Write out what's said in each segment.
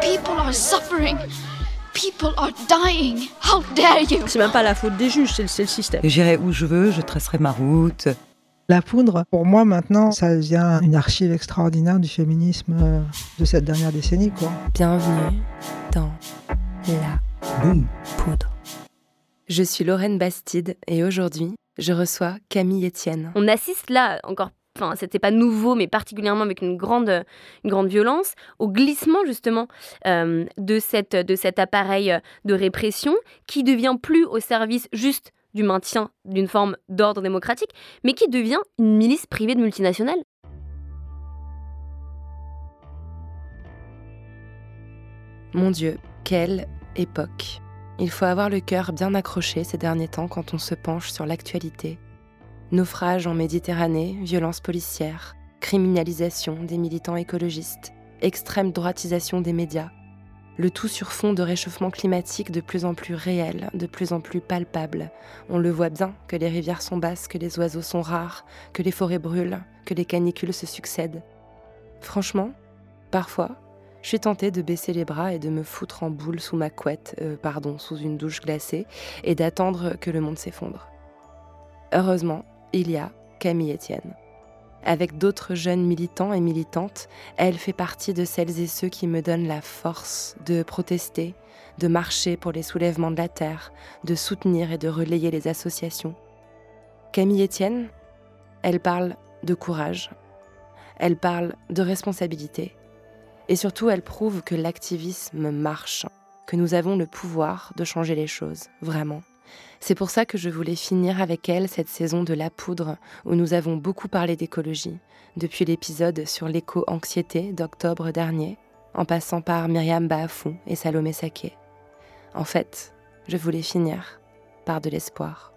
People are suffering. People are dying. How dare you? C'est même pas la faute des juges, c'est le, c'est le système. J'irai où je veux, je tracerai ma route. La poudre, pour moi maintenant, ça devient une archive extraordinaire du féminisme euh, de cette dernière décennie. Quoi. Bienvenue dans La Boum. Poudre. Je suis Lorraine Bastide et aujourd'hui, je reçois Camille Etienne. On assiste là encore. Enfin, c'était pas nouveau, mais particulièrement avec une grande, violence, au glissement justement euh, de, de cet appareil de répression qui devient plus au service juste du maintien d'une forme d'ordre démocratique, mais qui devient une milice privée de multinationales. Mon Dieu, quelle époque. Il faut avoir le cœur bien accroché ces derniers temps quand on se penche sur l'actualité. Naufrage en Méditerranée, violences policières, criminalisation des militants écologistes, extrême droitisation des médias. Le tout sur fond de réchauffement climatique de plus en plus réel, de plus en plus palpable. On le voit bien que les rivières sont basses, que les oiseaux sont rares, que les forêts brûlent, que les canicules se succèdent. Franchement, parfois, je suis tentée de baisser les bras et de me foutre en boule sous ma couette, euh, pardon, sous une douche glacée, et d'attendre que le monde s'effondre. Heureusement, il y a Camille Etienne. Avec d'autres jeunes militants et militantes, elle fait partie de celles et ceux qui me donnent la force de protester, de marcher pour les soulèvements de la terre, de soutenir et de relayer les associations. Camille Etienne, elle parle de courage, elle parle de responsabilité, et surtout elle prouve que l'activisme marche, que nous avons le pouvoir de changer les choses, vraiment. C'est pour ça que je voulais finir avec elle cette saison de La Poudre, où nous avons beaucoup parlé d'écologie, depuis l'épisode sur l'éco-anxiété d'octobre dernier, en passant par Myriam Baafou et Salomé Saké. En fait, je voulais finir par de l'espoir.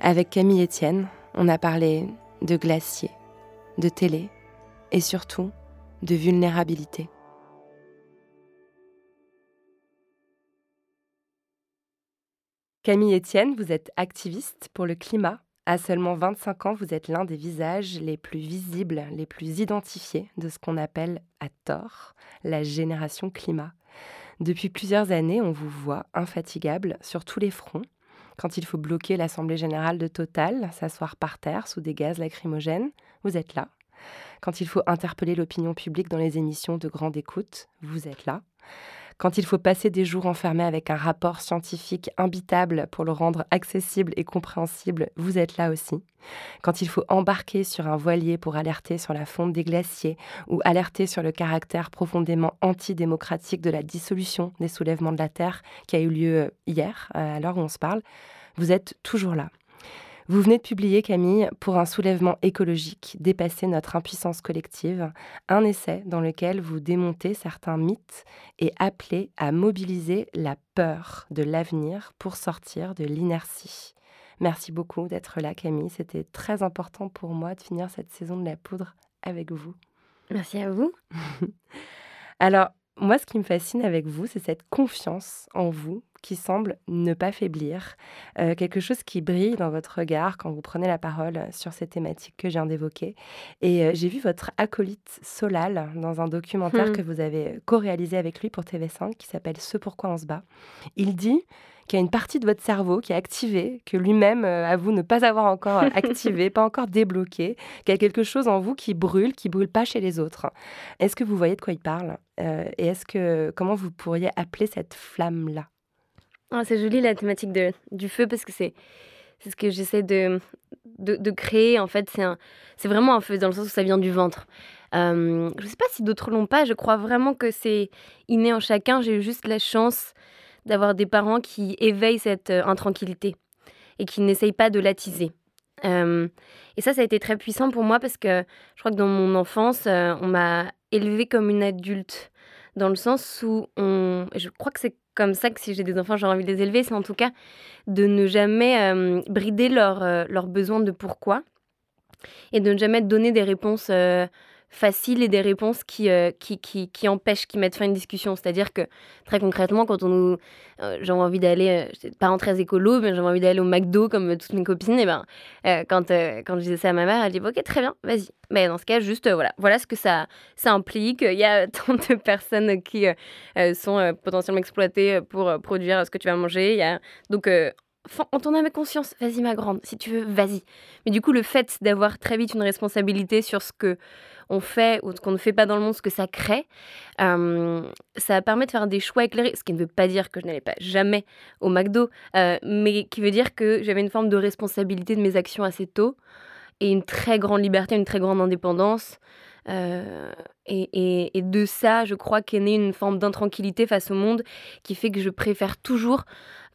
Avec Camille Etienne, on a parlé de glaciers, de télé et surtout de vulnérabilité. Camille Etienne, vous êtes activiste pour le climat. À seulement 25 ans, vous êtes l'un des visages les plus visibles, les plus identifiés de ce qu'on appelle à tort la génération climat. Depuis plusieurs années, on vous voit infatigable sur tous les fronts. Quand il faut bloquer l'Assemblée générale de Total, s'asseoir par terre sous des gaz lacrymogènes, vous êtes là. Quand il faut interpeller l'opinion publique dans les émissions de grande écoute, vous êtes là. Quand il faut passer des jours enfermés avec un rapport scientifique imbitable pour le rendre accessible et compréhensible, vous êtes là aussi. Quand il faut embarquer sur un voilier pour alerter sur la fonte des glaciers ou alerter sur le caractère profondément antidémocratique de la dissolution des soulèvements de la Terre qui a eu lieu hier, à l'heure où on se parle, vous êtes toujours là. Vous venez de publier, Camille, pour un soulèvement écologique, dépasser notre impuissance collective, un essai dans lequel vous démontez certains mythes et appelez à mobiliser la peur de l'avenir pour sortir de l'inertie. Merci beaucoup d'être là, Camille. C'était très important pour moi de finir cette saison de la poudre avec vous. Merci à vous. Alors, moi, ce qui me fascine avec vous, c'est cette confiance en vous qui semble ne pas faiblir, euh, quelque chose qui brille dans votre regard quand vous prenez la parole sur ces thématiques que je viens d'évoquer. Et euh, j'ai vu votre acolyte Solal dans un documentaire Hmm. que vous avez co-réalisé avec lui pour TV5 qui s'appelle Ce pourquoi on se bat. Il dit qu'il y a une partie de votre cerveau qui est activée, que lui-même euh, avoue ne pas avoir encore euh, activé, pas encore débloqué, qu'il y a quelque chose en vous qui brûle, qui brûle pas chez les autres. Est-ce que vous voyez de quoi il parle Euh, Et est-ce que comment vous pourriez appeler cette flamme-là? Ah, c'est joli la thématique de, du feu parce que c'est c'est ce que j'essaie de, de, de créer. En fait, c'est un- c'est vraiment un feu dans le sens où ça vient du ventre. Euh, je ne sais pas si d'autres l'ont pas. Je crois vraiment que c'est inné en chacun. J'ai eu juste la chance d'avoir des parents qui éveillent cette euh, intranquillité et qui n'essayent pas de l'attiser. Euh, et ça, ça a été très puissant pour moi parce que je crois que dans mon enfance, euh, on m'a élevée comme une adulte dans le sens où on, je crois que c'est comme ça que si j'ai des enfants, j'aurais envie de les élever, c'est en tout cas de ne jamais brider leurs leur besoins de pourquoi et de ne jamais donner des réponses faciles et des réponses qui, euh, qui, qui, qui, empêchent, qui mettent fin à une discussion. C'est-à-dire que très concrètement, quand on nous. Euh, j'ai envie d'aller. Euh, parents très écolo, mais j'ai envie d'aller au McDo comme toutes mes copines. Et ben, quand, quand je disais ça à ma mère, elle dit Ok, très bien, vas-y. Mais dans ce cas, juste voilà, voilà ce que ça, ça implique. Il y a tant de personnes qui sont potentiellement exploitées pour produire ce que tu vas manger. Il y a, donc, en ton âme et conscience, vas-y ma grande, si tu veux, vas-y. Mais du coup, le fait d'avoir très vite une responsabilité sur ce que on fait ou ce qu'on ne fait pas dans le monde, ce que ça crée, euh, ça permet de faire des choix éclairés. Ce qui ne veut pas dire que je n'allais pas jamais au McDo, euh, mais qui veut dire que j'avais une forme de responsabilité de mes actions assez tôt et une très grande liberté, une très grande indépendance. Euh, et, de ça, je crois qu'est née une forme d'intranquillité face au monde qui fait que je préfère toujours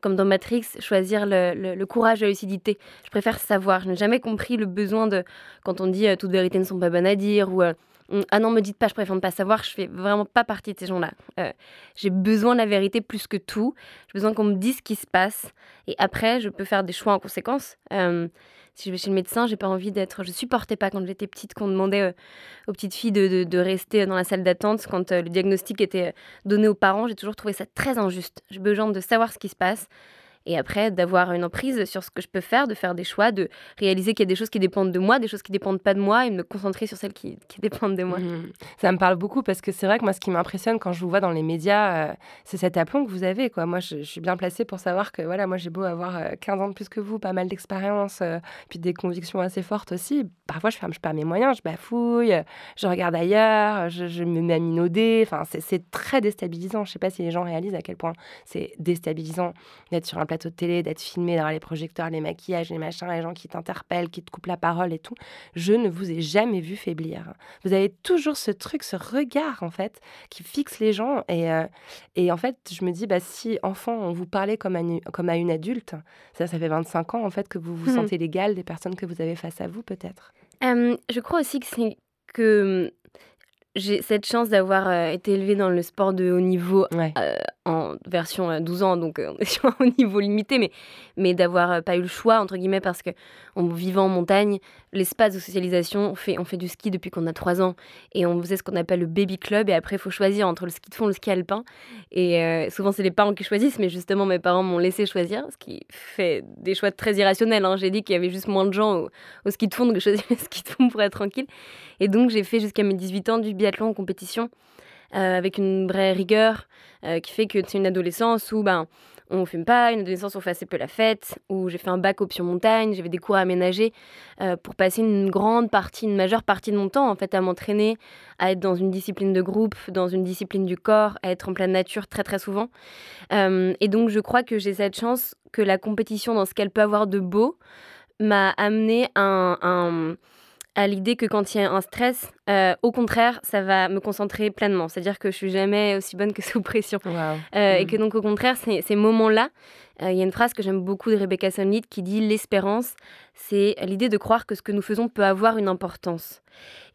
comme dans Matrix, choisir le, courage et la lucidité. Je préfère savoir. Je n'ai jamais compris le besoin de, quand on dit euh, toutes vérités ne sont pas bonnes à dire ou euh, ah non, me dites pas, je préfère ne pas savoir, je fais vraiment pas partie de ces gens-là. Euh, j'ai besoin de la vérité plus que tout. J'ai besoin qu'on me dise ce qui se passe. Et après, je peux faire des choix en conséquence si je vais chez le médecin, j'ai pas envie d'être. Je supportais pas quand j'étais petite qu'on demandait euh, aux petites filles de, de, rester dans la salle d'attente quand euh, le diagnostic était euh, donné aux parents. J'ai toujours trouvé ça très injuste. J'ai besoin de savoir ce qui se passe et après d'avoir une emprise sur ce que je peux faire, de faire des choix, de réaliser qu'il y a des choses qui dépendent de moi, des choses qui dépendent pas de moi et me concentrer sur celles qui, dépendent de moi. Mmh. Ça me parle beaucoup parce que c'est vrai que moi ce qui m'impressionne quand je vous vois dans les médias, euh, c'est cet aplomb que vous avez. Quoi. Moi je, suis bien placée pour savoir que voilà, moi j'ai beau avoir 15 euh, ans de plus que vous, pas mal d'expérience, euh, puis des convictions assez fortes aussi. Parfois je ferme pas mes moyens, je bafouille, je regarde ailleurs, je, me mets à minauder. Enfin, c'est très déstabilisant. Je sais pas si les gens réalisent à quel point c'est déstabilisant d'être sur un plateau de télé, d'être filmé, d'avoir les projecteurs, les maquillages, les machins, les gens qui t'interpellent, qui te coupent la parole et tout. Je ne vous ai jamais vu faiblir. Vous avez toujours ce truc, ce regard, en fait, qui fixe les gens. Et, euh, et en fait, je me dis, bah, si enfant, on vous parlait comme à, une, comme à une adulte, ça, ça fait 25 ans, en fait, que vous vous mmh. sentez l'égal des personnes que vous avez face à vous, peut-être. je crois aussi que c'est que j'ai cette chance d'avoir euh, été élevée dans le sport de haut niveau euh, en version 12 euh, ans, donc on est sur un haut niveau limité, mais, mais d'avoir pas eu le choix, entre guillemets, parce que en vivant en montagne, l'espace de socialisation, on fait, on fait du ski depuis qu'on a 3 ans, et on faisait ce qu'on appelle le baby club, et après il faut choisir entre le ski de fond et le ski alpin, et souvent c'est les parents qui choisissent, mais justement mes parents m'ont laissé choisir, ce qui fait des choix très irrationnels. Hein. J'ai dit qu'il y avait juste moins de gens au, au ski de fond, donc j'ai choisi le ski de fond pour être tranquille. Et donc j'ai fait jusqu'à mes 18 ans du biathlon en compétition euh, avec une vraie rigueur euh, qui fait que c'est une adolescence où ben, on fume pas, une adolescence où on fait assez peu la fête, où j'ai fait un bac option montagne, j'avais des cours à aménager euh, pour passer une grande partie, une majeure partie de mon temps en fait à m'entraîner, à être dans une discipline de groupe, dans une discipline du corps, à être en pleine nature très très souvent. et donc je crois que j'ai cette chance que la compétition dans ce qu'elle peut avoir de beau m'a amené un, un à l'idée que quand il y a un stress, euh, au contraire, ça va me concentrer pleinement. C'est-à-dire que je suis jamais aussi bonne que sous pression. Euh, et mm. que donc, au contraire, ces moments-là, euh, il y a une phrase que j'aime beaucoup de Rebecca Solnit qui dit L'espérance, c'est l'idée de croire que ce que nous faisons peut avoir une importance.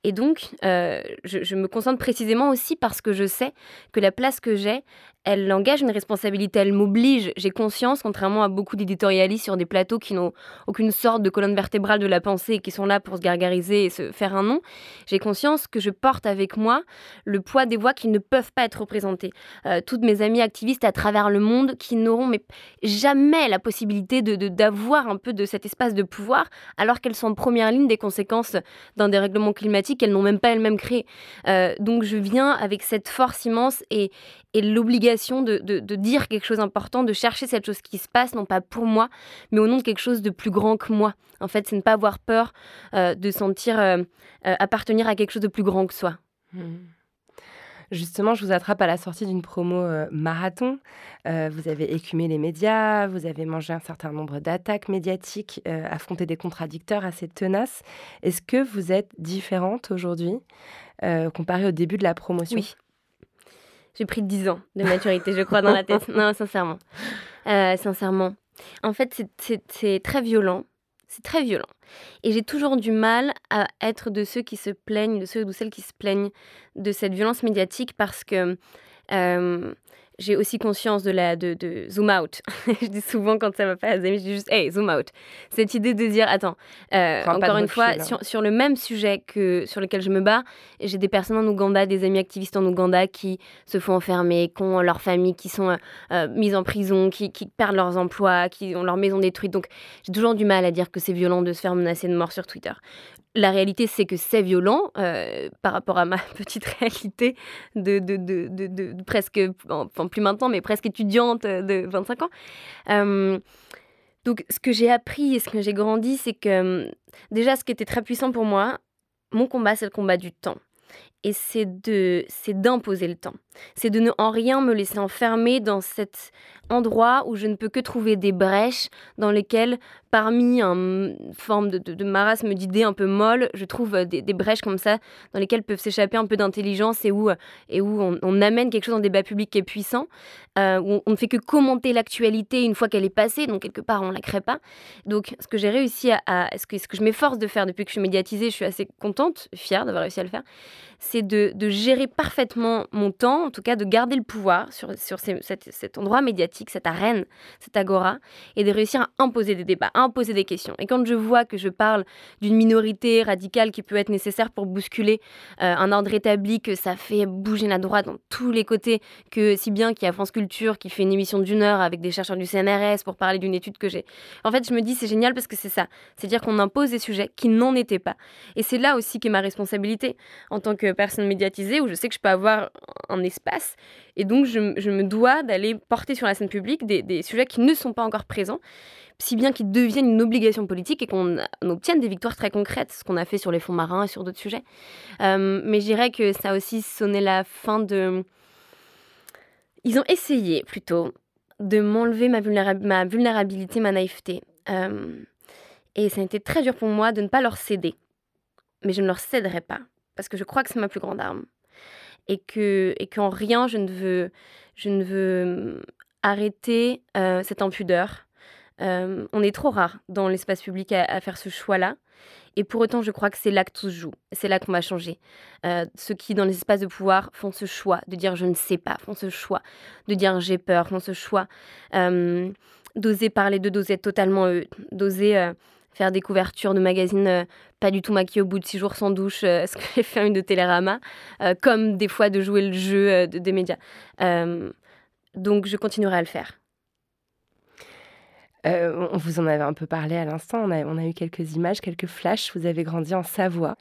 Et donc, je, je, me concentre précisément aussi parce que je sais que la place que j'ai, elle engage une responsabilité, elle m'oblige. J'ai conscience, contrairement à beaucoup d'éditorialistes sur des plateaux qui n'ont aucune sorte de colonne vertébrale de la pensée et qui sont là pour se gargariser et se faire un nom, j'ai conscience que je porte avec moi le poids des voix qui ne peuvent pas être représentées. Euh, toutes mes amies activistes à travers le monde qui n'auront mais jamais la possibilité de d'avoir un peu de cet espace de pouvoir alors qu'elles sont en première ligne des conséquences d'un dérèglement climatique qu'elles n'ont même pas elles-mêmes créé. Euh, donc je viens avec cette force immense et, et l'obligation de, de, dire quelque chose d'important, de chercher cette chose qui se passe, non pas pour moi, mais au nom de quelque chose de plus grand que moi. En fait, c'est ne pas avoir peur euh, de sentir euh, euh, appartenir à quelque chose de plus grand que soi. Mmh. Justement, je vous attrape à la sortie d'une promo marathon. vous avez écumé les médias, vous avez mangé un certain nombre d'attaques médiatiques, affronté des contradicteurs assez tenaces. Est-ce que vous êtes différente aujourd'hui comparée au début de la promotion? Oui. J'ai pris 10 ans de maturité, je crois, dans la tête. Non, sincèrement. Euh, sincèrement. En fait, c'est très violent. C'est très violent. Et j'ai toujours du mal à être de ceux qui se plaignent, de ceux ou celles qui se plaignent de cette violence médiatique parce que j'ai aussi conscience de, la, de, de zoom out. je dis souvent quand ça va pas je dis juste hey, zoom out. Cette idée de dire attends, euh, encore une fois, hein. sur, sur, le même sujet que sur lequel je me bats, j'ai des personnes en Ouganda, des amis activistes en Ouganda qui se font enfermer, qui ont leurs familles qui sont euh, euh, mises en prison, qui, qui, perdent leurs emplois, qui ont leur maison détruite. Donc j'ai toujours du mal à dire que c'est violent de se faire menacer de mort sur Twitter la réalité, c'est que c'est violent euh, par rapport à ma petite réalité de, de, de, de, presque, enfin plus maintenant, mais presque étudiante de 25 ans. Euh, donc, ce que j'ai appris et ce que j'ai grandi, c'est que déjà, ce qui était très puissant pour moi, mon combat, c'est le combat du temps. Et c'est de, c'est d'imposer le temps. C'est de ne en rien me laisser enfermer dans cet endroit où je ne peux que trouver des brèches dans lesquelles parmi une forme de, marasme d'idées un peu molles, je trouve euh, des, brèches comme ça dans lesquelles peuvent s'échapper un peu d'intelligence et où, euh, et où on, amène quelque chose en débat public qui est puissant, euh, où on ne fait que commenter l'actualité une fois qu'elle est passée, donc quelque part on la crée pas. Donc ce que j'ai réussi à, ce, que, ce que je m'efforce de faire depuis que je suis médiatisée, je suis assez contente, fière d'avoir réussi à le faire, c'est de, gérer parfaitement mon temps, en tout cas de garder le pouvoir sur, sur cet, endroit médiatique, cette arène, cette agora, et de réussir à imposer des débats, poser des questions. Et quand je vois que je parle d'une minorité radicale qui peut être nécessaire pour bousculer euh, un ordre établi, que ça fait bouger la droite dans tous les côtés, que si bien qu'il y a France Culture qui fait une émission d'une heure avec des chercheurs du CNRS pour parler d'une étude que j'ai. En fait, je me dis c'est génial parce que c'est ça. C'est-à-dire qu'on impose des sujets qui n'en étaient pas. Et c'est là aussi qu'est ma responsabilité en tant que personne médiatisée où je sais que je peux avoir un espace et donc je, me dois d'aller porter sur la scène publique des, sujets qui ne sont pas encore présents si bien qu'ils deviennent une obligation politique et qu'on obtienne des victoires très concrètes, ce qu'on a fait sur les fonds marins et sur d'autres sujets. Euh, mais je dirais que ça a aussi sonné la fin de... Ils ont essayé plutôt de m'enlever ma, ma, vulnérabilité, ma naïveté. Euh, et ça a été très dur pour moi de ne pas leur céder. Mais je ne leur céderai pas, parce que je crois que c'est ma plus grande arme. Et que et qu'en rien, je ne veux, je ne veux arrêter euh, cette impudeur euh, on est trop rare dans l'espace public à, faire ce choix-là. Et pour autant, je crois que c'est là que tout se joue. C'est là qu'on va changer. Euh, ceux qui, dans les espaces de pouvoir, font ce choix de dire je ne sais pas, font ce choix de dire j'ai peur, font ce choix euh, d'oser parler de d'oser être totalement eux, d'oser faire des couvertures de magazines pas du tout maquillés au bout de six jours sans douche, ce que j'ai fait une de Télérama, comme des fois de jouer le jeu des médias. donc je continuerai à le faire. Euh, on vous en avait un peu parlé à l'instant, on a, eu quelques images, quelques flashs. Vous avez grandi en Savoie,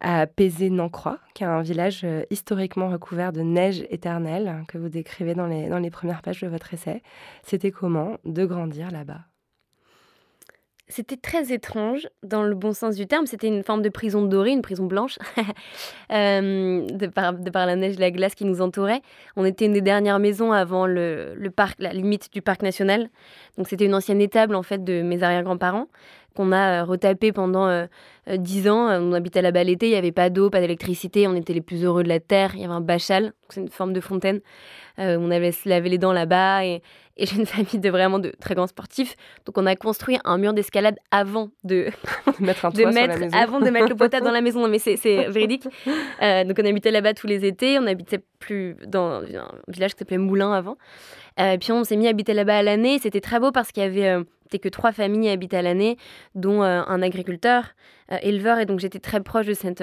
à Pézé-Nancroix, qui est un village euh, historiquement recouvert de neige éternelle, hein, que vous décrivez dans les, dans les premières pages de votre essai. C'était comment de grandir là-bas? C'était très étrange, dans le bon sens du terme. C'était une forme de prison dorée, une prison blanche, euh, de, par, la neige et la glace qui nous entourait. On était une des dernières maisons avant le, parc, la limite du parc national. Donc c'était une ancienne étable en fait de mes arrière-grands-parents qu'on a euh, retapé pendant euh, dix ans. On habitait là-bas l'été, il n'y avait pas d'eau, pas d'électricité, on était les plus heureux de la terre. Il y avait un bachal, c'est une forme de fontaine. on avait se laver les dents là-bas et et j'ai une famille de vraiment de très grands sportifs. Donc on a construit un mur d'escalade avant de, mettre un toit sur la maison. avant de mettre le potable dans la maison. mais c'est véridique. Euh, donc on habitait là-bas tous les étés. On habitait plus dans un village qui s'appelait Moulin avant. Euh, puis on s'est mis à habiter là-bas à l'année. C'était très beau parce qu'il y avait euh, que trois familles habitaient à l'année, dont euh, un agriculteur, éleveur. Et donc j'étais très proche de cette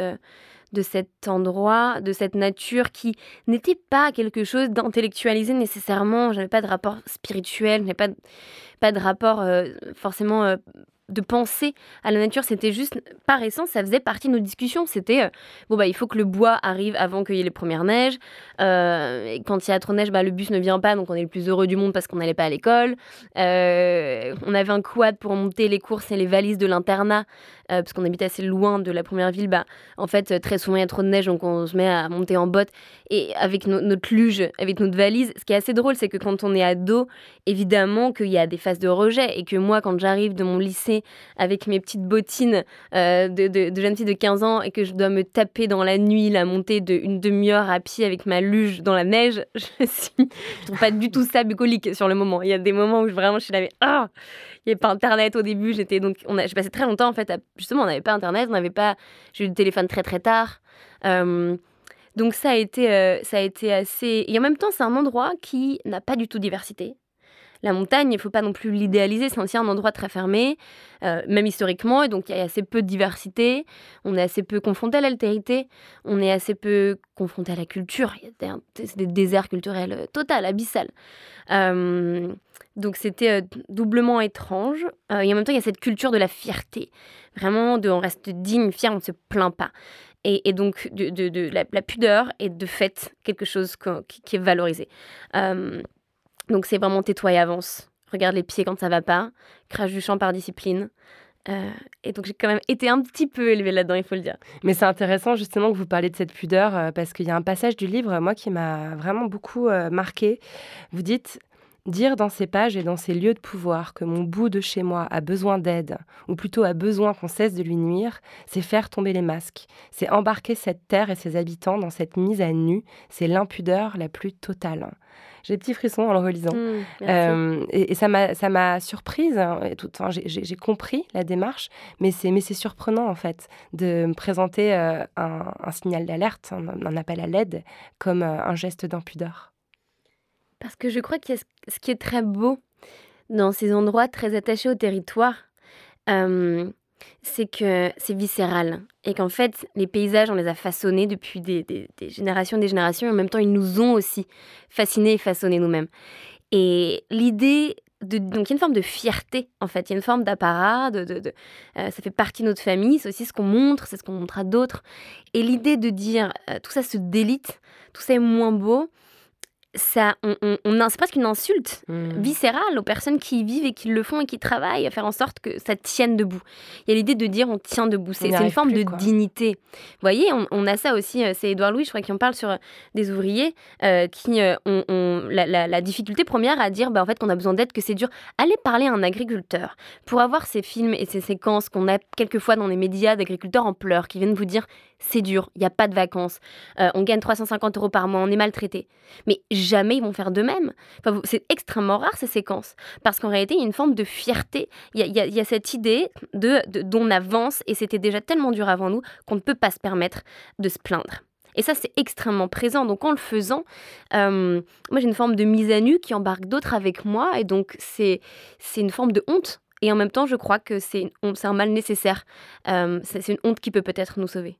de cet endroit, de cette nature qui n'était pas quelque chose d'intellectualisé nécessairement. J'avais pas de rapport spirituel, j'avais pas, pas de rapport euh, forcément euh, de penser à la nature, c'était juste par essence, ça faisait partie de nos discussions. C'était euh, bon bah il faut que le bois arrive avant qu'il y ait les premières neiges. et quand il y a trop de neige, bah, le bus ne vient pas, donc on est le plus heureux du monde parce qu'on n'allait pas à l'école. on avait un quad pour monter les courses et les valises de l'internat euh, parce qu'on habite assez loin de la première ville, bah, en fait, euh, très souvent, il y a trop de neige, donc on se met à monter en botte. Et avec notre luge, avec notre valise, ce qui est assez drôle, c'est que quand on est ado, évidemment qu'il y a des phases de rejet. Et que moi, quand j'arrive de mon lycée avec mes petites bottines euh, de, de, jeune fille de 15 ans et que je dois me taper dans la nuit, la montée d'une demi-heure à pied avec ma luge dans la neige, je suis. Je trouve pas du tout ça bucolique sur le moment. Il y a des moments où vraiment je suis là, mais ah il n'y avait pas internet au début. J'étais donc, on a, j'ai passé très longtemps en fait. justement, on n'avait pas internet, on n'avait pas. J'ai eu le téléphone très très tard. Donc ça a été, euh, ça a été assez... Et en même temps, c'est un endroit qui n'a pas du tout diversité. La montagne, il ne faut pas non plus l'idéaliser, c'est aussi un endroit très fermé, euh, même historiquement, et donc il y a assez peu de diversité, on est assez peu confronté à l'altérité, on est assez peu confronté à la culture, a des, déserts culturels euh, total, abyssal. Euh, donc c'était doublement étrange, et en même temps il y a cette culture de la fierté, vraiment on reste digne, fier, on ne se plaint pas. Et, donc de, de, la, pudeur est de fait quelque chose qui, est valorisé. Donc c'est vraiment tais-toi et avance. Regarde les pieds quand ça va pas. Crache du champ par discipline. Euh, et donc j'ai quand même été un petit peu élevée là-dedans, il faut le dire. Mais c'est intéressant justement que vous parliez de cette pudeur euh, parce qu'il y a un passage du livre, moi, qui m'a vraiment beaucoup euh, marqué. Vous dites Dire dans ces pages et dans ces lieux de pouvoir que mon bout de chez moi a besoin d'aide, ou plutôt a besoin qu'on cesse de lui nuire, c'est faire tomber les masques, c'est embarquer cette terre et ses habitants dans cette mise à nu, c'est l'impudeur la plus totale. J'ai des petits frissons en le relisant. Mmh, euh, et, ça m'a surprise. Hein, j'ai compris la démarche, mais c'est surprenant en fait de me présenter euh, un, signal d'alerte, un, appel à l'aide, comme euh, un geste d'impudeur. Parce que je crois que ce qui est très beau dans ces endroits très attachés au territoire, c'est que c'est viscéral et qu'en fait les paysages on les a façonnés depuis des, des, des, générations des générations et en même temps ils nous ont aussi fascinés et façonnés nous-mêmes. Et l'idée de, donc il y a une forme de fierté en fait. Il y a une forme d'apparat de, de, euh, ça fait partie de notre famille c'est aussi ce qu'on montre c'est ce qu'on montre à d'autres. Et l'idée de dire euh, tout ça se délite tout ça est moins beau ça, on, on, c'est presque une insulte mmh. viscérale aux personnes qui y vivent et qui le font et qui travaillent à faire en sorte que ça tienne debout. Il y a l'idée de dire on tient debout. C'est une forme de dignité. Vous voyez, on, a ça aussi. Euh, c'est Édouard Louis, je crois, qui en parle sur euh, des ouvriers euh, qui ont, la, difficulté première à dire bah, en fait qu'on a besoin d'aide, que c'est dur. Allez parler à un agriculteur pour avoir ces films et ces séquences qu'on a quelquefois dans les médias d'agriculteurs en pleurs qui viennent vous dire c'est dur, il n'y a pas de vacances, on gagne 350 euros par mois, on est maltraité. Mais jamais ils vont faire de même. c'est extrêmement rare ces séquences, parce qu'en réalité, il y a une forme de fierté. Il y a, cette idée de, d'on avance, et c'était déjà tellement dur avant nous qu'on ne peut pas se permettre de se plaindre. Et ça, c'est extrêmement présent. Donc, en le faisant, euh, moi, j'ai une forme de mise à nu qui embarque d'autres avec moi. Et donc, c'est, c'est une forme de honte. Et en même temps, je crois que c'est, c'est un mal nécessaire. Euh, c'est une honte qui peut peut-être nous sauver.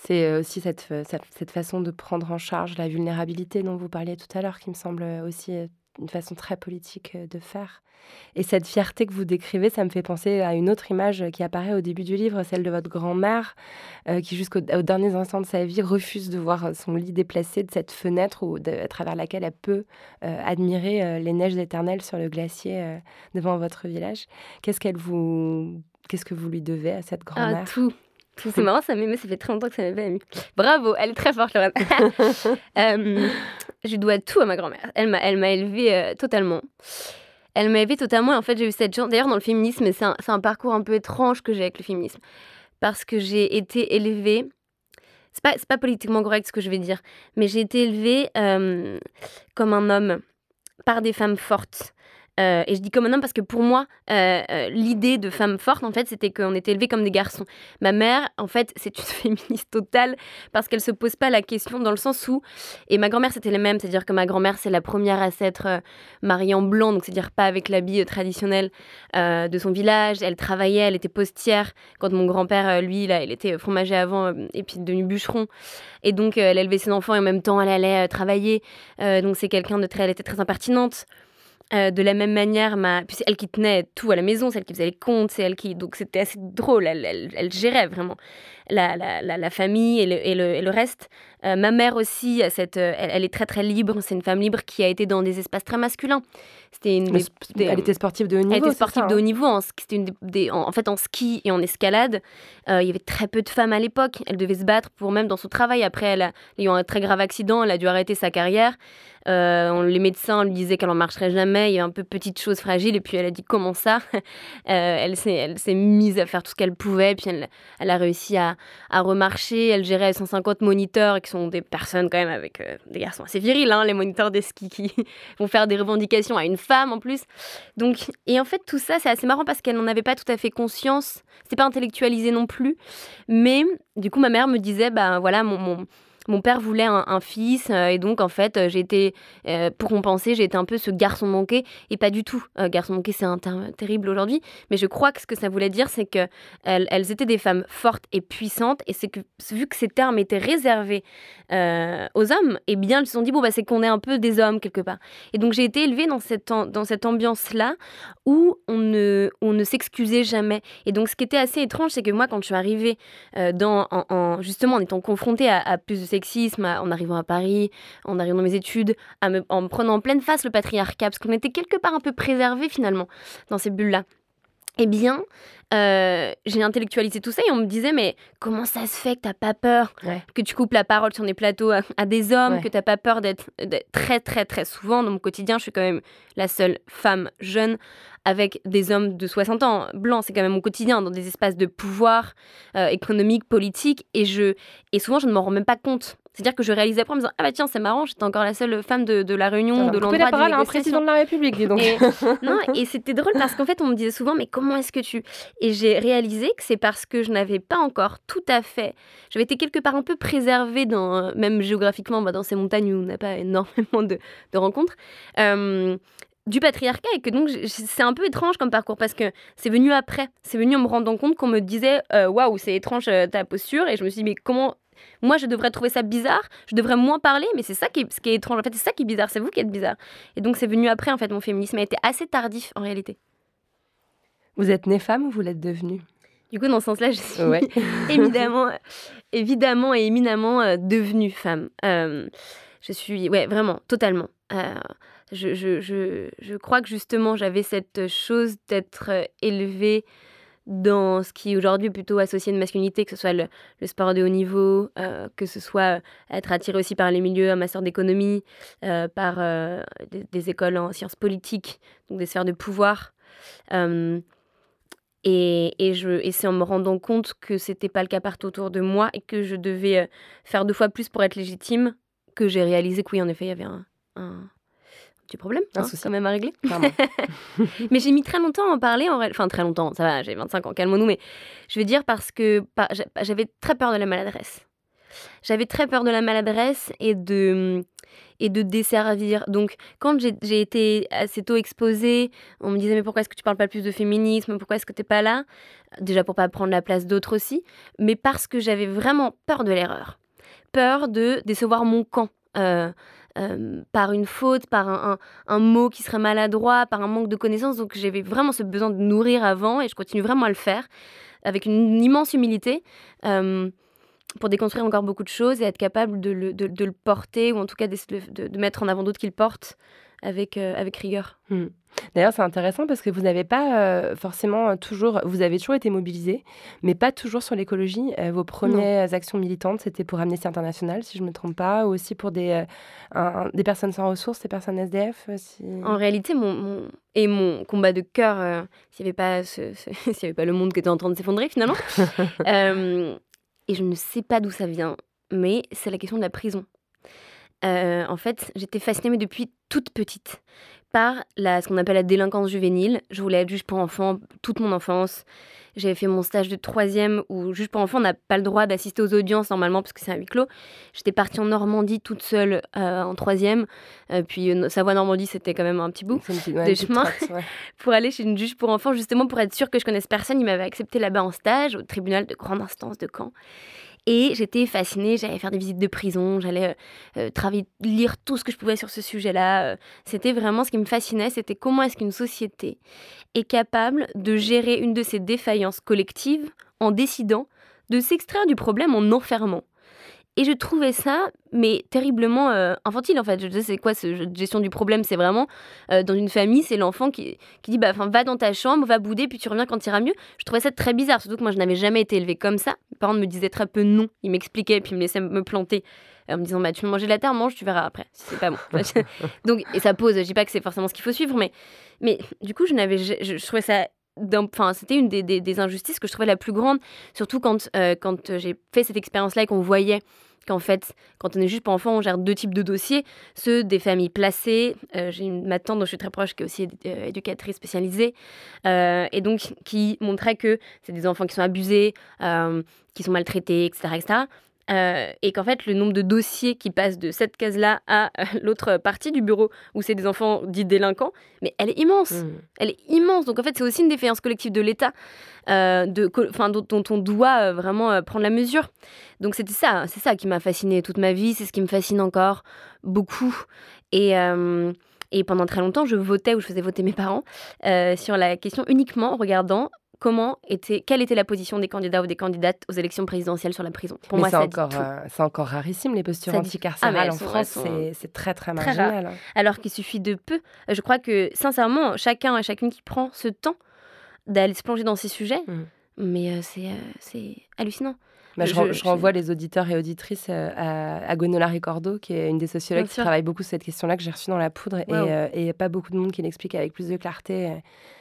C'est euh, aussi cette, cette, façon de prendre en charge la vulnérabilité dont vous parliez tout à l'heure qui me semble aussi euh, une façon très politique euh, de faire. Et cette fierté que vous décrivez, ça me fait penser à une autre image qui apparaît au début du livre, celle de votre grand-mère, qui jusqu'au dernier instant de sa vie refuse de voir son lit déplacé de cette fenêtre ou à travers laquelle elle peut admirer les neiges éternelles sur le glacier devant votre village. Qu'est-ce qu'elle vous, qu'est-ce que vous lui devez à cette ah, grand-mère Tout. C'est marrant, ça m'émeut, ça fait très longtemps que ça m'avait ému. Bravo, elle est très forte, Lorraine. euh, je dois tout à ma grand-mère. Elle m'a, elle m'a élevée euh, totalement. Elle m'a élevée totalement, et en fait, j'ai eu cette chance. D'ailleurs, dans le féminisme, c'est un, c'est un parcours un peu étrange que j'ai avec le féminisme. Parce que j'ai été élevée. C'est pas, c'est pas politiquement correct ce que je vais dire, mais j'ai été élevée euh, comme un homme par des femmes fortes. Euh, et je dis comme un homme parce que pour moi, euh, euh, l'idée de femme forte, en fait, c'était qu'on était élevés comme des garçons. Ma mère, en fait, c'est une féministe totale parce qu'elle se pose pas la question dans le sens où. Et ma grand-mère, c'était la même, c'est-à-dire que ma grand-mère, c'est la première à s'être mariée en blanc, donc c'est-à-dire pas avec l'habit traditionnel de son village. Elle travaillait, elle était postière quand mon grand-père, lui, là, il était fromager avant et puis devenu bûcheron. Et donc, elle élevait ses enfants et en même temps, elle allait travailler. donc, c'est quelqu'un de très. Elle était très impertinente. Euh, de la même manière, ma... c'est elle qui tenait tout à la maison, c'est elle qui faisait les comptes, c'est elle qui... Donc c'était assez drôle, elle, elle, gérait vraiment la, la, la, famille et le, et le, et le reste. Euh, ma mère aussi, cette, euh, elle, est très très libre, c'est une femme libre qui a été dans des espaces très masculins. C'était une elle était sportive de haut niveau. Elle était sportive de haut hein niveau, en, une des, en, fait en ski et en escalade. il y avait très peu de femmes à l'époque, elle devait se battre pour même dans son travail. Après, elle a eu un très grave accident, elle a dû arrêter sa carrière. Euh, les médecins lui disaient qu'elle en marcherait jamais, il y a un peu petite chose fragile, et puis elle a dit comment ça? Euh, Elle s'est mise à faire tout ce qu'elle pouvait, puis elle, elle a réussi à, à, remarcher. Elle gérait 150 moniteurs, qui sont des personnes quand même avec euh, des garçons assez virils, hein, les moniteurs des skis qui vont faire des revendications à une femme en plus. Donc, et en fait, tout ça, c'est assez marrant parce qu'elle n'en avait pas tout à fait conscience. C'était pas intellectualisé non plus. Mais du coup, ma mère me disait, ben voilà, mon père voulait un, fils euh, et donc en fait euh, été euh, pour compenser été un peu ce garçon manqué et pas du tout. Garçon manqué c'est un terme terrible aujourd'hui mais je crois que ce que ça voulait dire c'est que elles, étaient des femmes fortes et puissantes et c'est que vu que ces termes étaient réservés aux hommes et eh bien elles se sont dit bon bah c'est qu'on est un peu des hommes quelque part. Et donc j'ai été élevée dans cette dans cette ambiance là où on ne on ne s'excusait jamais. Et donc ce qui était assez étrange c'est que moi quand je suis arrivée dans en, justement en étant confrontée à, à plus sexisme en arrivant à Paris, en arrivant dans mes études, en me prenant en pleine face le patriarcat, parce qu'on était quelque part un peu préservé finalement dans ces bulles-là. Eh bien, euh, j'ai intellectualisé tout ça et on me disait mais comment ça se fait que t'as pas peur que tu coupes la parole sur des plateaux à, des hommes, que que t'as pas peur d'être très très très souvent dans mon quotidien, je suis quand même la seule femme jeune avec des hommes de 60 ans. Blancs, c'est quand même mon quotidien dans des espaces de pouvoir euh, économique, politique et je et souvent je ne m'en rends même pas compte. C'est-à-dire que je réalisais après en me disant Ah bah tiens, c'est marrant, j'étais encore la seule femme de, de la réunion, de l'endroit. la parole à un président de la République, dis donc. Et, non, et c'était drôle parce qu'en fait, on me disait souvent Mais comment est-ce que tu. Et j'ai réalisé que c'est parce que je n'avais pas encore tout à fait. J'avais été quelque part un peu préservée, dans, même géographiquement, bah, dans ces montagnes où on n'a pas énormément de, de rencontres. Euh, du patriarcat et que donc c'est un peu étrange comme parcours parce que c'est venu après, c'est venu en me rendant compte qu'on me disait euh, waouh c'est étrange euh, ta posture et je me suis dit mais comment moi, je devrais trouver ça bizarre, je devrais moins parler, mais c'est ça qui est, ce qui est étrange. En fait, c'est ça qui est bizarre, c'est vous qui êtes bizarre. Et donc, c'est venu après, en fait, mon féminisme a été assez tardif, en réalité. Vous êtes née femme ou vous l'êtes devenue? Du coup, dans ce sens-là, je suis évidemment, évidemment et éminemment euh, devenue femme. Euh, je suis, ouais, vraiment, totalement. Euh, je, je, je, je, crois que justement, j'avais cette chose d'être élevée dans ce qui aujourd'hui est plutôt associé de masculinité, que ce soit le, sport de haut niveau, euh, que ce soit euh, être attiré aussi par les milieux, un master d'économie, euh, par des, écoles en sciences politiques, donc des sphères de pouvoir. et, et, et c'est en me rendant compte que c'était pas le cas partout autour de moi et que je devais faire deux fois plus pour être légitime que j'ai réalisé que oui, en effet, il y avait un, du problème, un hein, souci quand même à régler. mais j'ai mis très longtemps à en parler, en enfin très longtemps, ça va, j'ai 25 ans, calmons-nous, mais je veux dire parce que j'avais très peur de la maladresse. J'avais très peur de la maladresse et de, et de desservir. Donc, quand j'ai été assez tôt exposée, on me disait Mais pourquoi est-ce que tu parles pas plus de féminisme? Pourquoi est-ce que tu n'es pas là? Déjà pour pas prendre la place d'autres aussi, mais parce que j'avais vraiment peur de l'erreur. Peur de décevoir mon camp. Euh, euh, par une faute, par un, un, mot qui serait maladroit, par un manque de connaissances. Donc j'avais vraiment ce besoin de nourrir avant et je continue vraiment à le faire avec une, immense humilité. Euh, pour déconstruire encore beaucoup de choses et être capable de le, de, le porter, ou en tout cas de, de mettre en avant d'autres qui le portent avec, euh, avec rigueur. Hmm. D'ailleurs, c'est intéressant parce que vous n'avez pas euh, forcément toujours, vous avez toujours été mobilisé, mais pas toujours sur l'écologie. Euh, vos premières actions militantes, c'était pour Amnesty International, si je ne me trompe pas, ou aussi pour des, des personnes sans ressources, des personnes SDF. En réalité, mon, mon, et mon combat de cœur, s'il n'y avait, pas ce, avait pas le monde qui était en train de s'effondrer finalement, et je ne sais pas d'où ça vient, mais c'est la question de la prison. Euh, en fait, j'étais fascinée depuis toute petite par la, ce qu'on appelle la délinquance juvénile. Je voulais être juge pour enfants toute mon enfance. J'avais fait mon stage de troisième où juge pour enfants, on n'a pas le droit d'assister aux audiences normalement parce que c'est un huis clos. J'étais partie en Normandie toute seule euh, en troisième. Euh, puis Savoie-Normandie, c'était quand même un petit bout de chemin pour aller chez une juge pour enfants, justement pour être sûre que je connaisse personne. Il m'avait accepté là-bas en stage au tribunal de grande instance de Caen. Et j'étais fascinée, j'allais faire des visites de prison, j'allais euh, euh, travailler, lire tout ce que je pouvais sur ce sujet-là. Euh. C'était vraiment ce qui me fascinait, c'était comment est-ce qu'une société est capable de gérer une de ses défaillances collectives en décidant de s'extraire du problème en enfermant. Et je trouvais ça, mais terriblement euh, infantile en fait. Je sais c'est quoi cette gestion du problème? C'est vraiment euh, dans une famille, c'est l'enfant qui, qui dit bah, va dans ta chambre, va bouder, puis tu reviens quand tu iras mieux. Je trouvais ça très bizarre, surtout que moi je n'avais jamais été élevée comme ça. Mes parents me disaient très peu non. Ils m'expliquaient, puis ils me laissaient me planter en me disant bah, tu veux manger de la terre, mange, tu verras après. Si c'est pas bon. Donc, et ça pose, je dis pas que c'est forcément ce qu'il faut suivre, mais, mais du coup, je, n'avais, je, trouvais ça enfin c'était une des, des, injustices que je trouvais la plus grande surtout quand euh, quand j'ai fait cette expérience là et qu'on voyait qu'en fait, quand on est juste pour enfants, on gère deux types de dossiers. Ceux des familles placées. Euh, j'ai ma tante dont je suis très proche qui est aussi euh, éducatrice spécialisée. et donc qui montrait que c'est des enfants qui sont abusés, qui sont maltraités, etc. etc. euh, et qu'en fait le nombre de dossiers qui passent de cette case-là à euh, l'autre partie du bureau où c'est des enfants dits délinquants, mais elle est immense. Mmh. Elle est immense. Donc en fait c'est aussi une défaillance collective de l'État euh, de, dont, dont on doit vraiment prendre la mesure. Donc c'était ça, c'est ça qui m'a fascinée toute ma vie, c'est ce qui me fascine encore beaucoup. Et, et pendant très longtemps, je votais ou je faisais voter mes parents sur la question uniquement en regardant comment était, quelle était la position des candidats ou des candidates aux élections présidentielles sur la prison? Pour Mais moi, c'est encore, euh, c'est encore rarissime les postures anticarcérales Ah, en France, c'est très très marginal. hein. Alors qu'il suffit de peu. Je crois que, sincèrement, chacun et chacune qui prend ce temps d'aller se plonger dans ces sujets, Mm. mais euh, c'est euh, c'est hallucinant. Bah, je, Je- ren- je je- renvoie les auditeurs et auditrices euh, à, à Gwenola Ricordo, qui est une des sociologues qui travaille beaucoup sur cette question-là, que j'ai reçue dans la poudre. Et Waouh. euh, et il n'y a pas beaucoup de monde qui l'explique avec plus de clarté.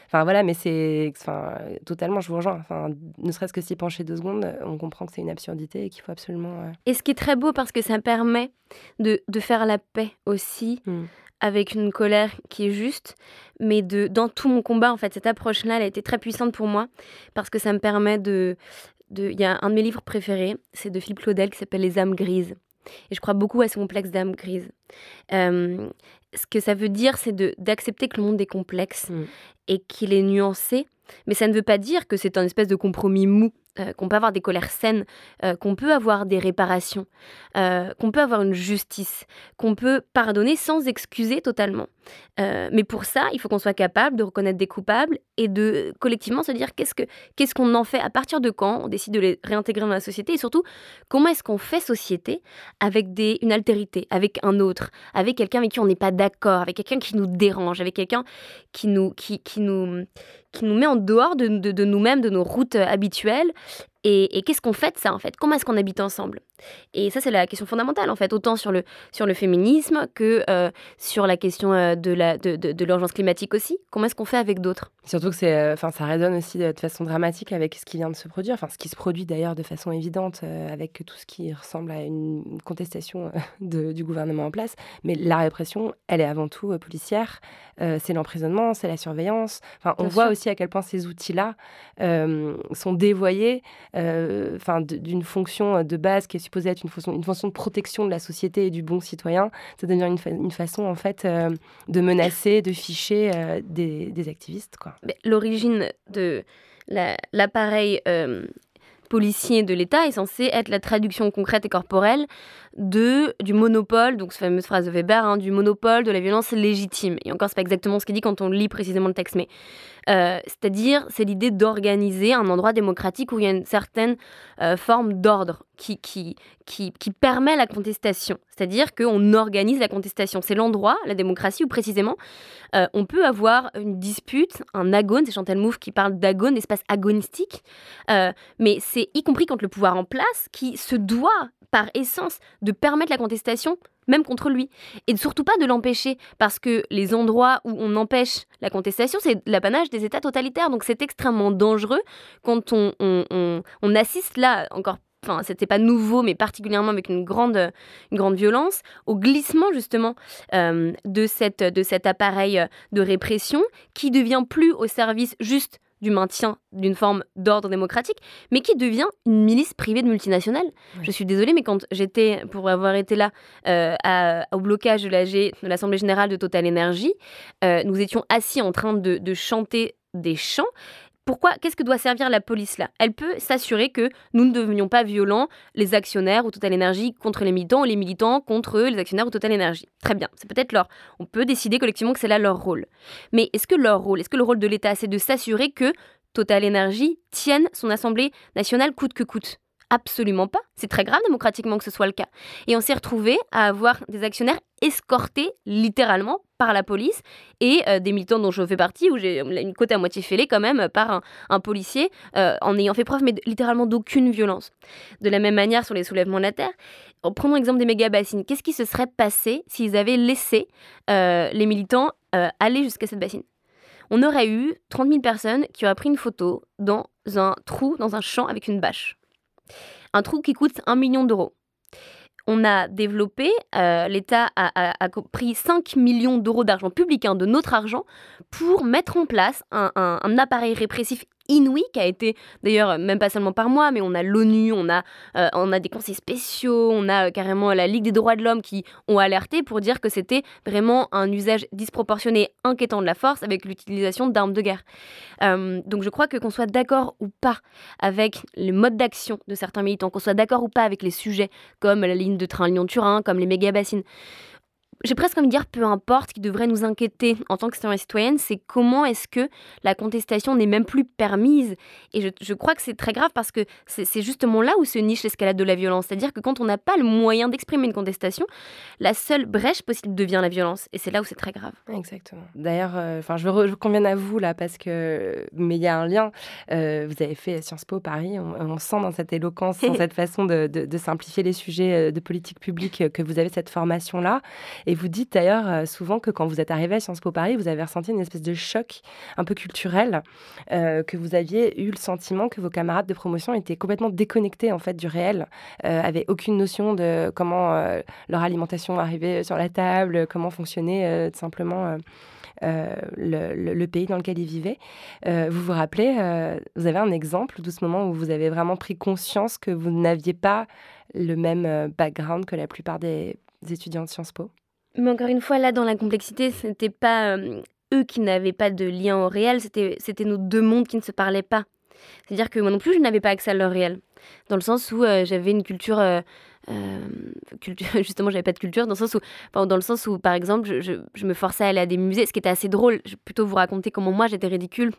Enfin voilà, mais c'est. Enfin, totalement, je vous rejoins. Enfin, ne serait-ce que s'y pencher deux secondes, on comprend que c'est une absurdité et qu'il faut absolument. euh, Et ce qui est très beau parce que ça permet de, de faire la paix aussi Mm. avec une colère qui est juste, mais de dans tout mon combat en fait cette approche-là elle a été très puissante pour moi parce que ça me permet de il y a un de mes livres préférés c'est de Philippe Claudel qui s'appelle Les âmes grises et je crois beaucoup à ce complexe d'âme grise. Euh, ce que ça veut dire c'est d'accepter que le monde est complexe Mm. et qu'il est nuancé, mais ça ne veut pas dire que c'est un espèce de compromis mou. Euh, qu'on peut avoir des colères saines, euh, qu'on peut avoir des réparations, euh, qu'on peut avoir une justice, qu'on peut pardonner sans excuser totalement. Mais pour ça, il faut qu'on soit capable de reconnaître des coupables et de collectivement se dire qu'est-ce que qu'est-ce qu'on en fait, à partir de quand on décide de les réintégrer dans la société et surtout comment est-ce qu'on fait société avec des, une altérité, avec un autre, avec quelqu'un avec qui on n'est pas d'accord, avec quelqu'un qui nous dérange, avec quelqu'un qui nous, qui, qui nous, qui nous met en dehors de, de- nous-mêmes, de nos routes habituelles. Et, qu'est-ce qu'on fait de ça en fait? Comment est-ce qu'on habite ensemble? Et ça c'est la question fondamentale en fait, autant sur le, sur le féminisme que euh, sur la question euh, de, la, de, de, de l'urgence climatique aussi. Comment est-ce qu'on fait avec d'autres? Surtout que c'est, euh, ça résonne aussi de, façon dramatique avec ce qui vient de se produire, enfin, ce qui se produit d'ailleurs de façon évidente avec tout ce qui ressemble à une contestation de- du gouvernement en place. Mais la répression, elle est avant tout policière. C'est l'emprisonnement, c'est la surveillance. Enfin, on Bien voit sûr. aussi à quel point ces outils-là sont dévoyés, enfin, d'une fonction de base qui est supposée être une fonction, une fonction de protection de la société et du bon citoyen. Ça devient une, une façon en fait euh, de menacer, de ficher euh, des, des activistes, L'origine de la- l'appareil euh, policier de l'État est censé être la traduction concrète et corporelle de, du monopole, donc cette fameuse phrase de Weber, hein, du monopole de la violence légitime. Et encore, c'est pas exactement ce qu'il dit quand on lit précisément le texte, mais euh, c'est-à-dire, c'est l'idée d'organiser un endroit démocratique où il y a une certaine euh, forme d'ordre qui, qui, qui, permet la contestation. C'est-à-dire qu'on organise la contestation. C'est l'endroit, la démocratie, où précisément euh, on peut avoir une dispute, un agone, c'est Chantal Mouffe qui parle d'agone, d'espace agonistique, mais c'est y compris quand le pouvoir en place qui se doit par essence de permettre la contestation même contre lui. Et surtout pas de l'empêcher parce que les endroits où on empêche la contestation c'est l'apanage des états totalitaires. Donc c'est extrêmement dangereux quand on, on, on- assiste là encore enfin c'était pas nouveau mais particulièrement avec une grande une grande violence au glissement justement euh, de cette de cet appareil de répression qui devient plus au service juste du maintien d'une forme d'ordre démocratique, mais qui devient une milice privée de multinationales. Je suis désolée, mais quand j'étais, pour avoir été là, euh, à- au blocage de l'Assemblée Générale de Total Energy, euh, nous étions assis en train de, de chanter des chants. Pourquoi Qu'est-ce que doit servir la police là? Elle peut s'assurer que nous ne devenions pas violents, les actionnaires ou Total Energy contre les militants ou les militants contre les actionnaires ou Total Energy. Très bien, c'est peut-être leur. On peut décider collectivement que c'est là leur rôle. Mais est-ce que leur rôle, est-ce que le rôle de l'État, c'est de s'assurer que Total Energy tienne son Assemblée nationale coûte que coûte? Absolument pas. C'est très grave démocratiquement que ce soit le cas. Et on s'est retrouvé à avoir des actionnaires escortés littéralement par la police et euh, des militants dont je fais partie, où j'ai une côte à moitié fêlée quand même par un, policier euh, en ayant fait preuve mais littéralement d'aucune violence. De la même manière sur les soulèvements de la terre, prenons l'exemple des méga bassines. Qu'est-ce qui se serait passé s'ils avaient laissé euh, les militants euh, aller jusqu'à cette bassine? On aurait eu 30 000 personnes qui auraient pris une photo dans un trou, dans un champ avec une bâche. Un trou qui coûte un million d'euros. On a développé, euh, l'État a, pris 5 millions d'euros d'argent public, hein, de notre argent, pour mettre en place un appareil répressif inouïe qui a été d'ailleurs même pas seulement par moi, mais on a l'ONU, on a euh, on a des conseils spéciaux, on a carrément la Ligue des droits de l'homme qui ont alerté pour dire que c'était vraiment un usage disproportionné, inquiétant de la force avec l'utilisation d'armes de guerre. Euh, donc je crois que qu'on soit d'accord ou pas avec les modes d'action de certains militants, qu'on soit d'accord ou pas avec les sujets comme la ligne de train Lyon-Turin, comme les méga-bassines, j'ai presque envie de dire peu importe, ce qui devrait nous inquiéter en tant que et citoyennes, c'est comment est-ce que la contestation n'est même plus permise. Et je, je crois que c'est très grave parce que c'est justement là où se niche l'escalade de la violence. C'est-à-dire que quand on n'a pas le moyen d'exprimer une contestation, la seule brèche possible devient la violence. Et c'est là où c'est très grave. Exactement. D'ailleurs, euh, je veux conviens à vous là parce que, mais il y a un lien. Euh, vous avez fait Sciences Po Paris. On, sent dans cette éloquence, dans cette façon de, de, de, simplifier les sujets euh, de politique publique que vous avez cette formation là. Et vous dites d'ailleurs euh, souvent que quand vous êtes arrivé à Sciences Po Paris, vous avez ressenti une espèce de choc un peu culturel, euh, que vous aviez eu le sentiment que vos camarades de promotion étaient complètement déconnectés en fait du réel, euh, avaient aucune notion de comment leur alimentation arrivait sur la table, comment fonctionnait simplement. Le, pays dans lequel ils vivaient. Vous vous rappelez, vous avez un exemple de ce moment où vous avez vraiment pris conscience que vous n'aviez pas le même background que la plupart des étudiants de Sciences Po? Mais encore une fois, là, dans la complexité, ce n'était pas euh, eux qui n'avaient pas de lien au réel, c'était, nos deux mondes qui ne se parlaient pas. C'est-à-dire que moi non plus, je n'avais pas accès à leur réel. Dans le sens où euh, j'avais une culture. Euh, culture justement, j'avais pas de culture, dans le sens où, dans le sens où par exemple, je, je, me forçais à aller à des musées, ce qui était assez drôle. Je vais plutôt vous raconter comment moi j'étais ridicule.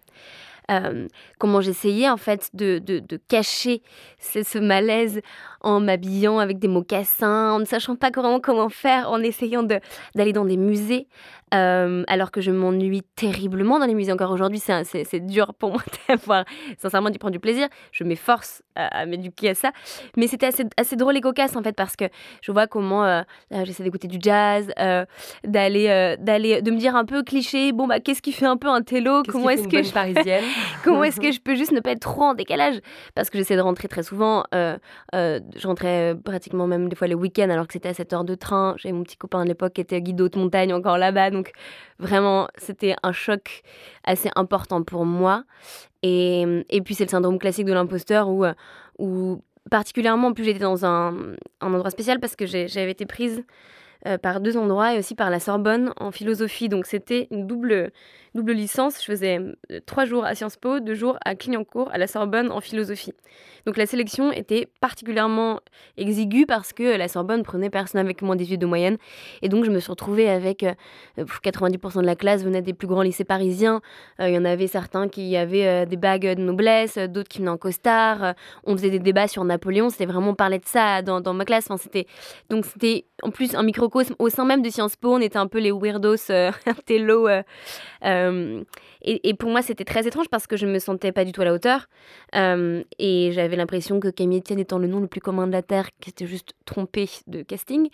Euh, comment j'essayais en fait de, de, de cacher ce, malaise en m'habillant avec des mocassins, en ne sachant pas vraiment comment faire, en essayant d'aller dans des musées, euh, alors que je m'ennuie terriblement dans les musées. Encore aujourd'hui, c'est dur pour moi d'avoir sincèrement d'y prendre du plaisir. Je m'efforce à, à m'éduquer à ça. Mais c'était assez, assez drôle et cocasse en fait parce que je vois comment euh, j'essaie d'écouter du jazz, euh, d'aller, euh, d'aller, de me dire un peu cliché. Bon bah qu'est-ce qui fait un peu un télo? Comment est-ce que je parisienne? Comment est-ce que je peux juste ne pas être trop en décalage? Parce que j'essaie de rentrer très souvent. Euh, euh, je rentrais pratiquement même des fois les week-ends alors que c'était à 7 heures de train. J'avais mon petit copain à l'époque qui était guide haute montagne encore là-bas. Donc vraiment, c'était un choc assez important pour moi. Et, et puis c'est le syndrome classique de l'imposteur où, où particulièrement, en plus j'étais dans un, un endroit spécial parce que j'avais été prise euh, par deux endroits et aussi par la Sorbonne en philosophie. Donc c'était une double, double licence. Je faisais euh, trois jours à Sciences Po, deux jours à Clignancourt, à la Sorbonne en philosophie. Donc la sélection était particulièrement exiguë parce que la Sorbonne prenait personne avec moins 18 de moyenne. Et donc je me suis retrouvée avec euh, 90% de la classe venait des plus grands lycées parisiens. Euh, il y en avait certains qui avaient euh, des bagues de noblesse, d'autres qui venaient en costard. on faisait des débats sur Napoléon. C'était vraiment parler de ça dans, ma classe. Enfin, c'était donc c'était en plus un microcosme au sein même de Sciences Po. On était un peu les weirdos. Et, et, pour moi, c'était très étrange parce que je ne me sentais pas du tout à la hauteur. Euh, et j'avais l'impression que Camille Etienne étant le nom le plus commun de la Terre, qui était juste trompé de casting.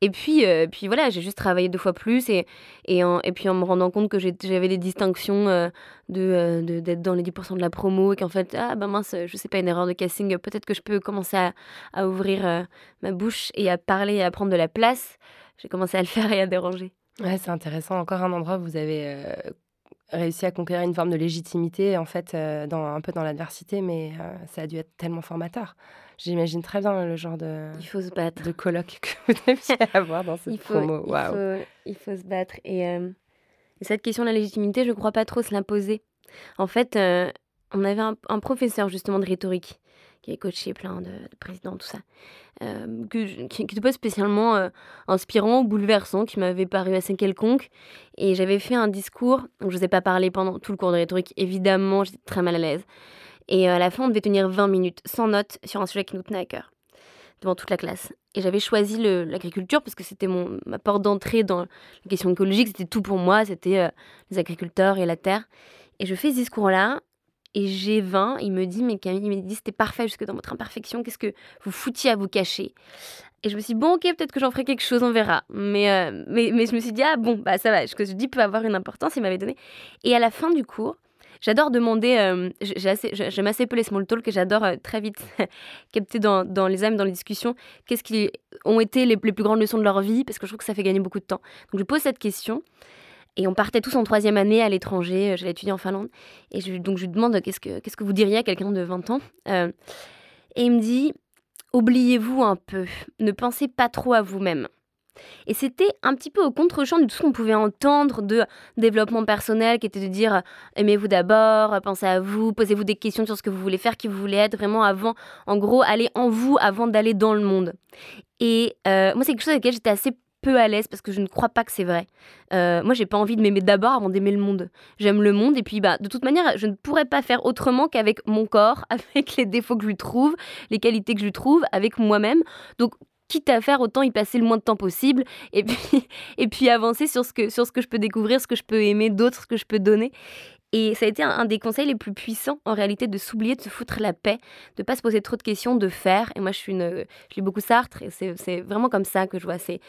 Et puis, euh, puis voilà, j'ai juste travaillé deux fois plus. Et, et, en, et puis en me rendant compte que j'avais les distinctions euh, de, d'être dans les 10% de la promo et qu'en fait, ah ben mince, je sais pas, une erreur de casting, peut-être que je peux commencer à, ouvrir euh, ma bouche et à parler et à prendre de la place. J'ai commencé à le faire et à déranger. Ouais, c'est intéressant. Encore un endroit où vous avez euh, réussi à conquérir une forme de légitimité, en fait, euh, dans, un peu dans l'adversité, mais euh, ça a dû être tellement formateur. J'imagine très bien le genre de, il faut se battre. de colloque que vous deviez avoir dans cette il faut, promo. Il, Wow. faut, il faut se battre. Et, et, cette question de la légitimité, je ne crois pas trop se l'imposer. En fait, on avait un, un, professeur justement de rhétorique qui avait coaché plein de, de présidents, tout ça, euh, qui n'était pas spécialement euh, inspirant ou bouleversant, qui m'avait paru assez quelconque. Et j'avais fait un discours, donc je n'osais pas parler pendant tout le cours de rhétorique, évidemment, j'étais très mal à l'aise. Et euh, à la fin, on devait tenir 20 minutes, sans notes, sur un sujet qui nous tenait à cœur, devant toute la classe. Et j'avais choisi l'agriculture parce que c'était ma porte d'entrée dans les questions écologiques, c'était tout pour moi, c'était les agriculteurs et la terre. Et je fais ce discours-là, et j'ai 20, il me dit, mais Camille, il me dit, c'était parfait jusque dans votre imperfection, qu'est-ce que vous foutiez à vous cacher? Et je me suis dit, bon, ok, peut-être que j'en ferai quelque chose, on verra. Mais, euh, mais, mais je me suis dit, ah bon, bah ça va, ce que je dis peut avoir une importance, il m'avait donné. Et à la fin du cours, j'adore demander, euh, j'aime assez peu les small talk et j'adore euh, très vite capter dans, dans, les âmes, dans les discussions, qu'est-ce qui ont été les, les, plus grandes leçons de leur vie, parce que je trouve que ça fait gagner beaucoup de temps. Donc je pose cette question Et on partait tous en troisième année à l'étranger. J'allais étudier en Finlande. Et donc, je lui demande qu'est-ce que, que vous diriez à quelqu'un de 20 ans Et il me dit Oubliez-vous un peu. Ne pensez pas trop à vous-même. Et c'était un petit peu au contre-champ de tout ce qu'on pouvait entendre de développement personnel, qui était de dire aimez-vous d'abord, pensez à vous, posez-vous des questions sur ce que vous voulez faire, qui vous voulez être, vraiment avant, en gros, allez en vous avant d'aller dans le monde. Et euh, moi, c'est quelque chose avec lequel j'étais assez peu à l'aise parce que je ne crois pas que c'est vrai. Euh, moi, j'ai pas envie de m'aimer d'abord avant d'aimer le monde. J'aime le monde et puis bah de toute manière, je ne pourrais pas faire autrement qu'avec mon corps, avec les défauts que je lui trouve, les qualités que je lui trouve, avec moi-même. Donc quitte à faire, autant y passer le moins de temps possible et puis, et puis avancer sur ce, que, sur ce que je peux découvrir, ce que je peux aimer d'autres, ce que je peux donner. Et ça a été un, des conseils les plus puissants en réalité de s'oublier, de se foutre la paix, de pas se poser trop de questions, de faire. Et moi, je suis lis beaucoup Sartre et c'est vraiment comme ça que je vois. C'est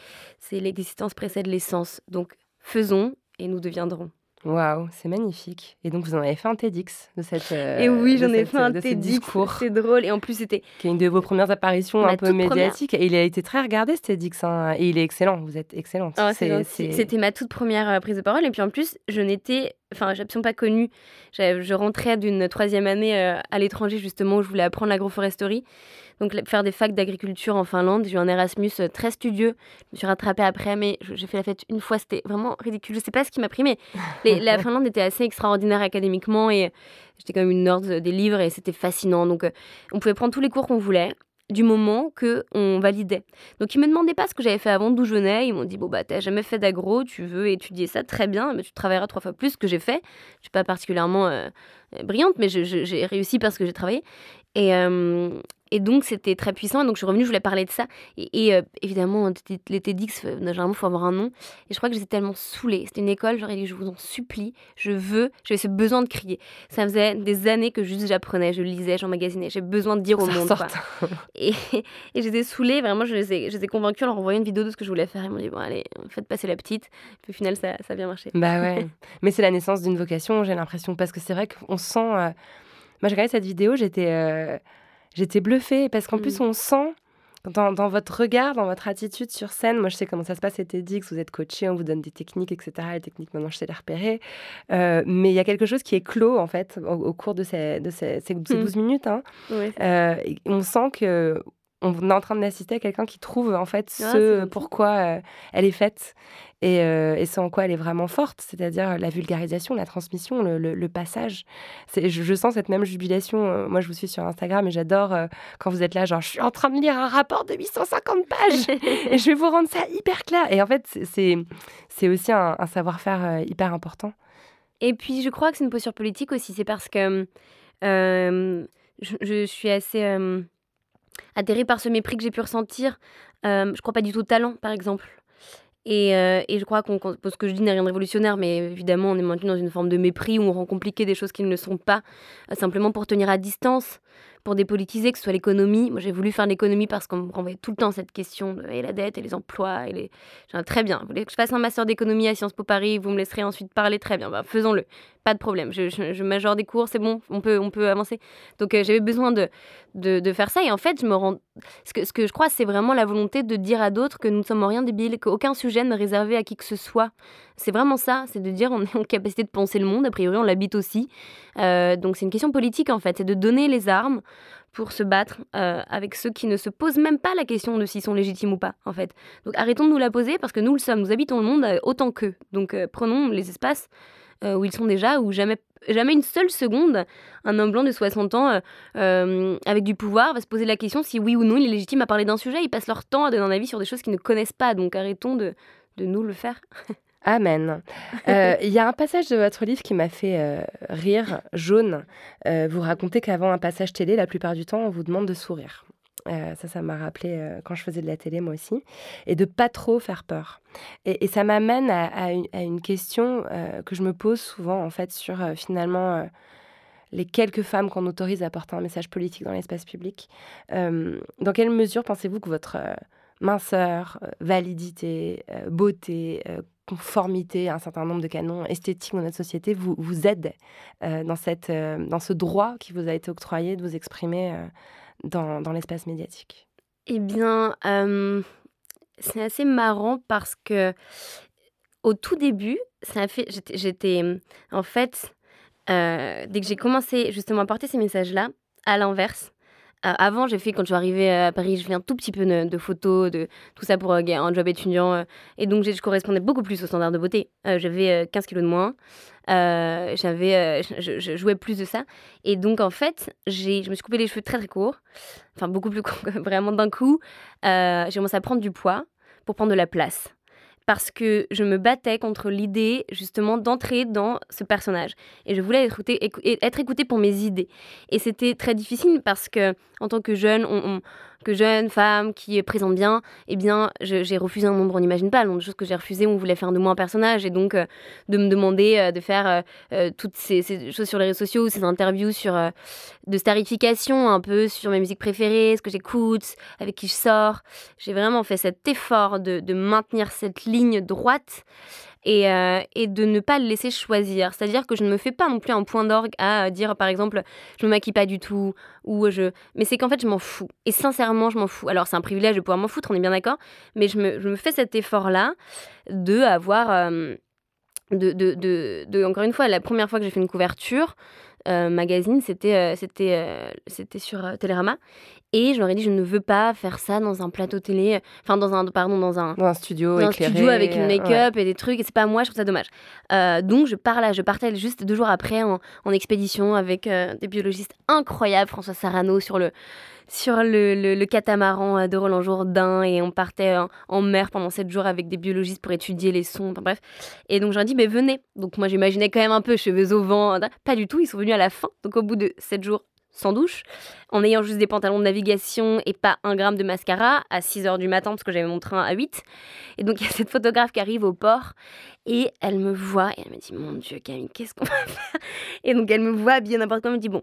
l'existence précède l'essence. Donc faisons et nous deviendrons. Waouh, c'est magnifique. Et donc, vous en avez fait un TEDx de cette. Euh, et oui, j'en ai fait un TEDx. C'est drôle. Et en plus, c'était. Qui est une de vos premières apparitions un peu médiatiques. Et il a été très regardé, ce TEDx. Hein. Et il est excellent. Vous êtes excellente. Oh, c'était ma toute première euh, prise de parole. Et puis en plus, je n'étais. Enfin, j'ai absolument pas connue. Je rentrais d'une troisième année euh, à l'étranger, justement, où je voulais apprendre l'agroforesterie donc faire des facs d'agriculture en Finlande. J'ai eu un Erasmus euh, très studieux. Je me suis rattrapée après, mais j'ai fait la fête une fois. C'était vraiment ridicule. Je sais pas ce qui m'a pris, mais la Finlande était assez extraordinaire académiquement et j'étais quand même une nerd des livres et c'était fascinant. Donc, euh, on pouvait prendre tous les cours qu'on voulait du moment que on validait. Donc ils me demandaient pas ce que j'avais fait avant, d'où je venais. Ils m'ont dit bon bah t'as jamais fait d'agro, tu veux étudier ça, très bien, mais tu travailleras trois fois plus que j'ai fait. Je suis pas particulièrement euh, brillante, mais j'ai réussi parce que j'ai travaillé. Et, et donc, c'était très puissant. donc, je suis revenue, je voulais parler de ça. Et, euh, évidemment, les TEDx, euh, généralement, il faut avoir un nom. Et je crois que j'étais tellement saoulée. C'était une école, j'aurais dit, je vous en supplie, je veux, j'avais ce besoin de crier. Ça faisait des années que juste j'apprenais, je lisais, j'emmagasinais. J'ai besoin de dire au monde. Et, et j'étais saoulée, vraiment, je les, ai, je les ai convaincus en leur envoyant une vidéo de ce que je voulais faire. Ils m'ont dit, bon, allez, faites passer la petite. Puis au final, ça, ça a bien marché. Bah ouais. Mais c'est la naissance d'une vocation, j'ai l'impression. Parce que c'est vrai qu'on sent. Euh, moi, j'ai regardé cette vidéo, j'étais j'étais bluffée parce qu'en plus, mm. on sent dans, dans, votre regard, dans votre attitude sur scène, moi je sais comment ça se passe, c'était dit que vous êtes coaché, on vous donne des techniques, etc. Les techniques, maintenant je sais les repérer. Euh, mais il y a quelque chose qui est clos en fait au, cours de ces, de ces, ces, 12 mm. minutes. Hein. Euh, on sent que on est en train d'assister à quelqu'un qui trouve en fait ah, ce pourquoi euh, elle est faite et, euh, et, ce en quoi elle est vraiment forte, c'est-à-dire la vulgarisation, la transmission, le, passage. Je, je, sens cette même jubilation. Euh, moi, je vous suis sur Instagram et j'adore quand vous êtes là, genre, je suis en train de lire un rapport de 850 pages et je vais vous rendre ça hyper clair. Et en fait, c'est aussi un, savoir-faire hyper important. Et puis, je crois que c'est une posture politique aussi. C'est parce que je, je, suis assez atterré par ce mépris que j'ai pu ressentir. Euh, je crois pas du tout au talent, par exemple. Et, euh, et je crois qu'on, ce que je dis n'est rien de révolutionnaire, mais évidemment, on est maintenu dans une forme de mépris où on rend compliqué des choses qui ne le sont pas, euh, simplement pour tenir à distance pour dépolitiser, que ce soit l'économie. Moi, j'ai voulu faire l'économie parce qu'on me renvoyait tout le temps cette question de et la dette et les emplois. Et les... très bien, vous voulez que je fasse un master d'économie à Sciences Po Paris, vous me laisserez ensuite parler très bien. Bah, faisons-le, pas de problème. Je, je, majore des cours, c'est bon, on peut, on peut avancer. Donc, euh, j'avais besoin de, de, de, faire ça. Et en fait, je me rends. Ce que, ce que je crois, c'est vraiment la volonté de dire à d'autres que nous ne sommes en rien débiles, qu'aucun sujet n'est réservé à qui que ce soit. C'est vraiment ça, c'est de dire on est en capacité de penser le monde, a priori on l'habite aussi. Euh, donc c'est une question politique en fait, c'est de donner les armes pour se battre euh, avec ceux qui ne se posent même pas la question de s'ils sont légitimes ou pas, en fait. Donc arrêtons de nous la poser parce que nous le sommes, nous habitons le monde autant qu'eux. Donc prenons les espaces où ils sont déjà, où jamais, jamais une seule seconde, un homme blanc de 60 ans avec du pouvoir va se poser la question si oui ou non il est légitime à parler d'un sujet. Ils passent leur temps à donner un avis sur des choses qu'ils ne connaissent pas. Donc arrêtons de, de nous le faire. Amen. Euh, il y a un passage de votre livre qui m'a fait euh, rire, jaune. Euh, vous racontez qu'avant un passage télé, la plupart du temps, on vous demande de sourire. Ça, ça m'a rappelé quand je faisais de la télé, moi aussi. Et de pas trop faire peur. Et, ça m'amène à, une, question que je me pose souvent, en fait, sur finalement les quelques femmes qu'on autorise à porter un message politique dans l'espace public. dans quelle mesure pensez-vous que votre minceur, validité, beauté, conformité à un certain nombre de canons esthétiques dans notre société vous, vous aide euh, dans, cette, euh, dans ce droit qui vous a été octroyé de vous exprimer euh, dans, l'espace médiatique Eh bien, c'est assez marrant parce que au tout début, fait. J'étais, j'étais en fait, euh, dès que j'ai commencé justement à porter ces messages-là, à l'inverse. Euh, avant, j'ai fait, quand je suis arrivée à Paris, je fais un tout petit peu de, photos, de tout ça pour euh, un job étudiant. euh, et donc, je correspondais beaucoup plus aux standards de beauté. Euh, j'avais euh, 15 kilos de moins. J'avais, je, jouais plus de ça. Et donc, en fait, j'ai, je me suis coupé les cheveux très, très courts. Enfin, beaucoup plus courts, vraiment d'un coup. J'ai commencé à prendre du poids pour prendre de la place parce que je me battais contre l'idée justement d'entrer dans ce personnage. Et je voulais être écoutée, être écoutée pour mes idées. Et c'était très difficile parce que en tant que jeune on- que jeune femme qui présente bien eh bien j'ai refusé un nombre on n'imagine pas le nombre de choses que j'ai refusé on voulait faire de moi un personnage. Et donc euh, de me demander euh, de faire euh, toutes ces, choses sur les réseaux sociaux ces interviews sur de starification un peu sur mes musiques préférées ce que j'écoute avec qui je sors. J'ai vraiment fait cet effort de, de maintenir cette ligne droite et, euh, et de ne pas le laisser choisir. C'est-à-dire que je ne me fais pas non plus un point d'orgue à euh, dire, par exemple, je me maquille pas du tout, ou je... Mais c'est qu'en fait, je m'en fous. Et sincèrement, je m'en fous. Alors, c'est un privilège de pouvoir m'en foutre, on est bien d'accord, mais je me, je me fais cet effort-là de avoir... euh, de, de, de, encore une fois, la première fois que j'ai fait une couverture magazine, c'était c'était sur Télérama. Et je leur ai dit, je ne veux pas faire ça dans un plateau télé, enfin dans un, pardon, dans un, Dans un studio dans un éclairé. studio avec une euh, make-up ouais. et des trucs, et c'est pas moi, je trouve ça dommage. Euh, donc je pars là, je partais juste deux jours après en, en expédition avec euh, des biologistes incroyables, François Sarano sur le, sur le, le- le catamaran de Roland Jourdain, et on partait en, en mer pendant sept jours avec des biologistes pour étudier les sons, enfin bref. Et donc je leur ai dit, mais venez. Donc moi j'imaginais quand même un peu cheveux au vent, pas du tout, ils sont venus à la fin. Donc au bout de sept jours sans douche, en ayant juste des pantalons de navigation et pas un gramme de mascara à 6 heures du matin parce que j'avais mon train à 8. Et donc il y a cette photographe qui arrive au port et elle me voit et elle me dit Mon Dieu, Camille, qu'est-ce qu'on va faire? Et donc elle me voit habillée n'importe comment, elle me dit Bon,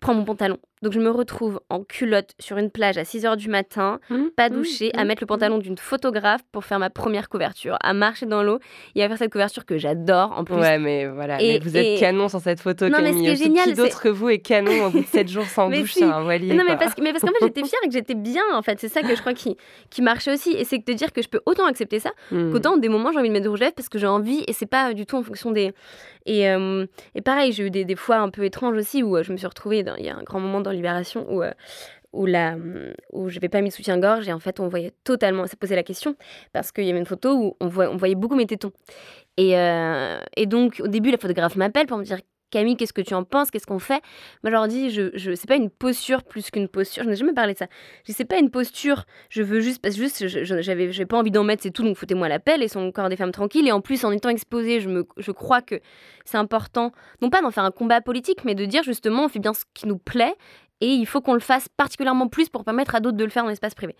prends mon pantalon. Donc je me retrouve en culotte sur une plage à 6 heures du matin, pas douchée, à mettre le pantalon d'une photographe pour faire ma première couverture, à marcher dans l'eau et à faire cette couverture que j'adore en plus. Ouais, mais voilà, Et- mais vous êtes et- canon sur cette photo, Non, mais ce qui est Qui génial, d'autre c'est- que vous est canon au bout de 7 jours sans Mais douche si. sur un voilier Non, mais parce, que- mais parce qu'en fait, j'étais fière et que j'étais bien, en fait. C'est ça que je crois qui, qui marchait aussi. Et c'est de dire que je peux autant accepter ça qu'autant, des moments, j'ai envie de mettre de rouge à lèvres parce que j'ai envie et c'est pas du tout en fonction des. Et, euh, et pareil, j'ai eu des, des fois un peu étranges aussi où euh, je me suis retrouvée. Il y a un grand moment dans Libération où. euh, où, la, où je n'avais pas mis de soutien-gorge et en fait on voyait totalement, ça posait la question parce qu'il y avait une photo où on voyait, on voyait beaucoup mes tétons. Et, euh, et donc au début la photographe m'appelle pour me dire Camille, qu'est-ce que tu en penses? Qu'est-ce qu'on fait? Moi, je leur dis, c'est pas une posture plus qu'une posture. Je n'ai jamais parlé de ça. Je dis, c'est pas une posture. Je veux juste, parce que juste, j'avais, j'avais pas envie d'en mettre, c'est tout. Donc, foutez-moi la pelle et son corps des femmes tranquilles. Et en plus, en étant exposée, je je crois que c'est important, non pas d'en faire un combat politique, mais de dire justement, on fait bien ce qui nous plaît. Et il faut qu'on le fasse particulièrement plus pour permettre à d'autres de le faire dans l'espace privé.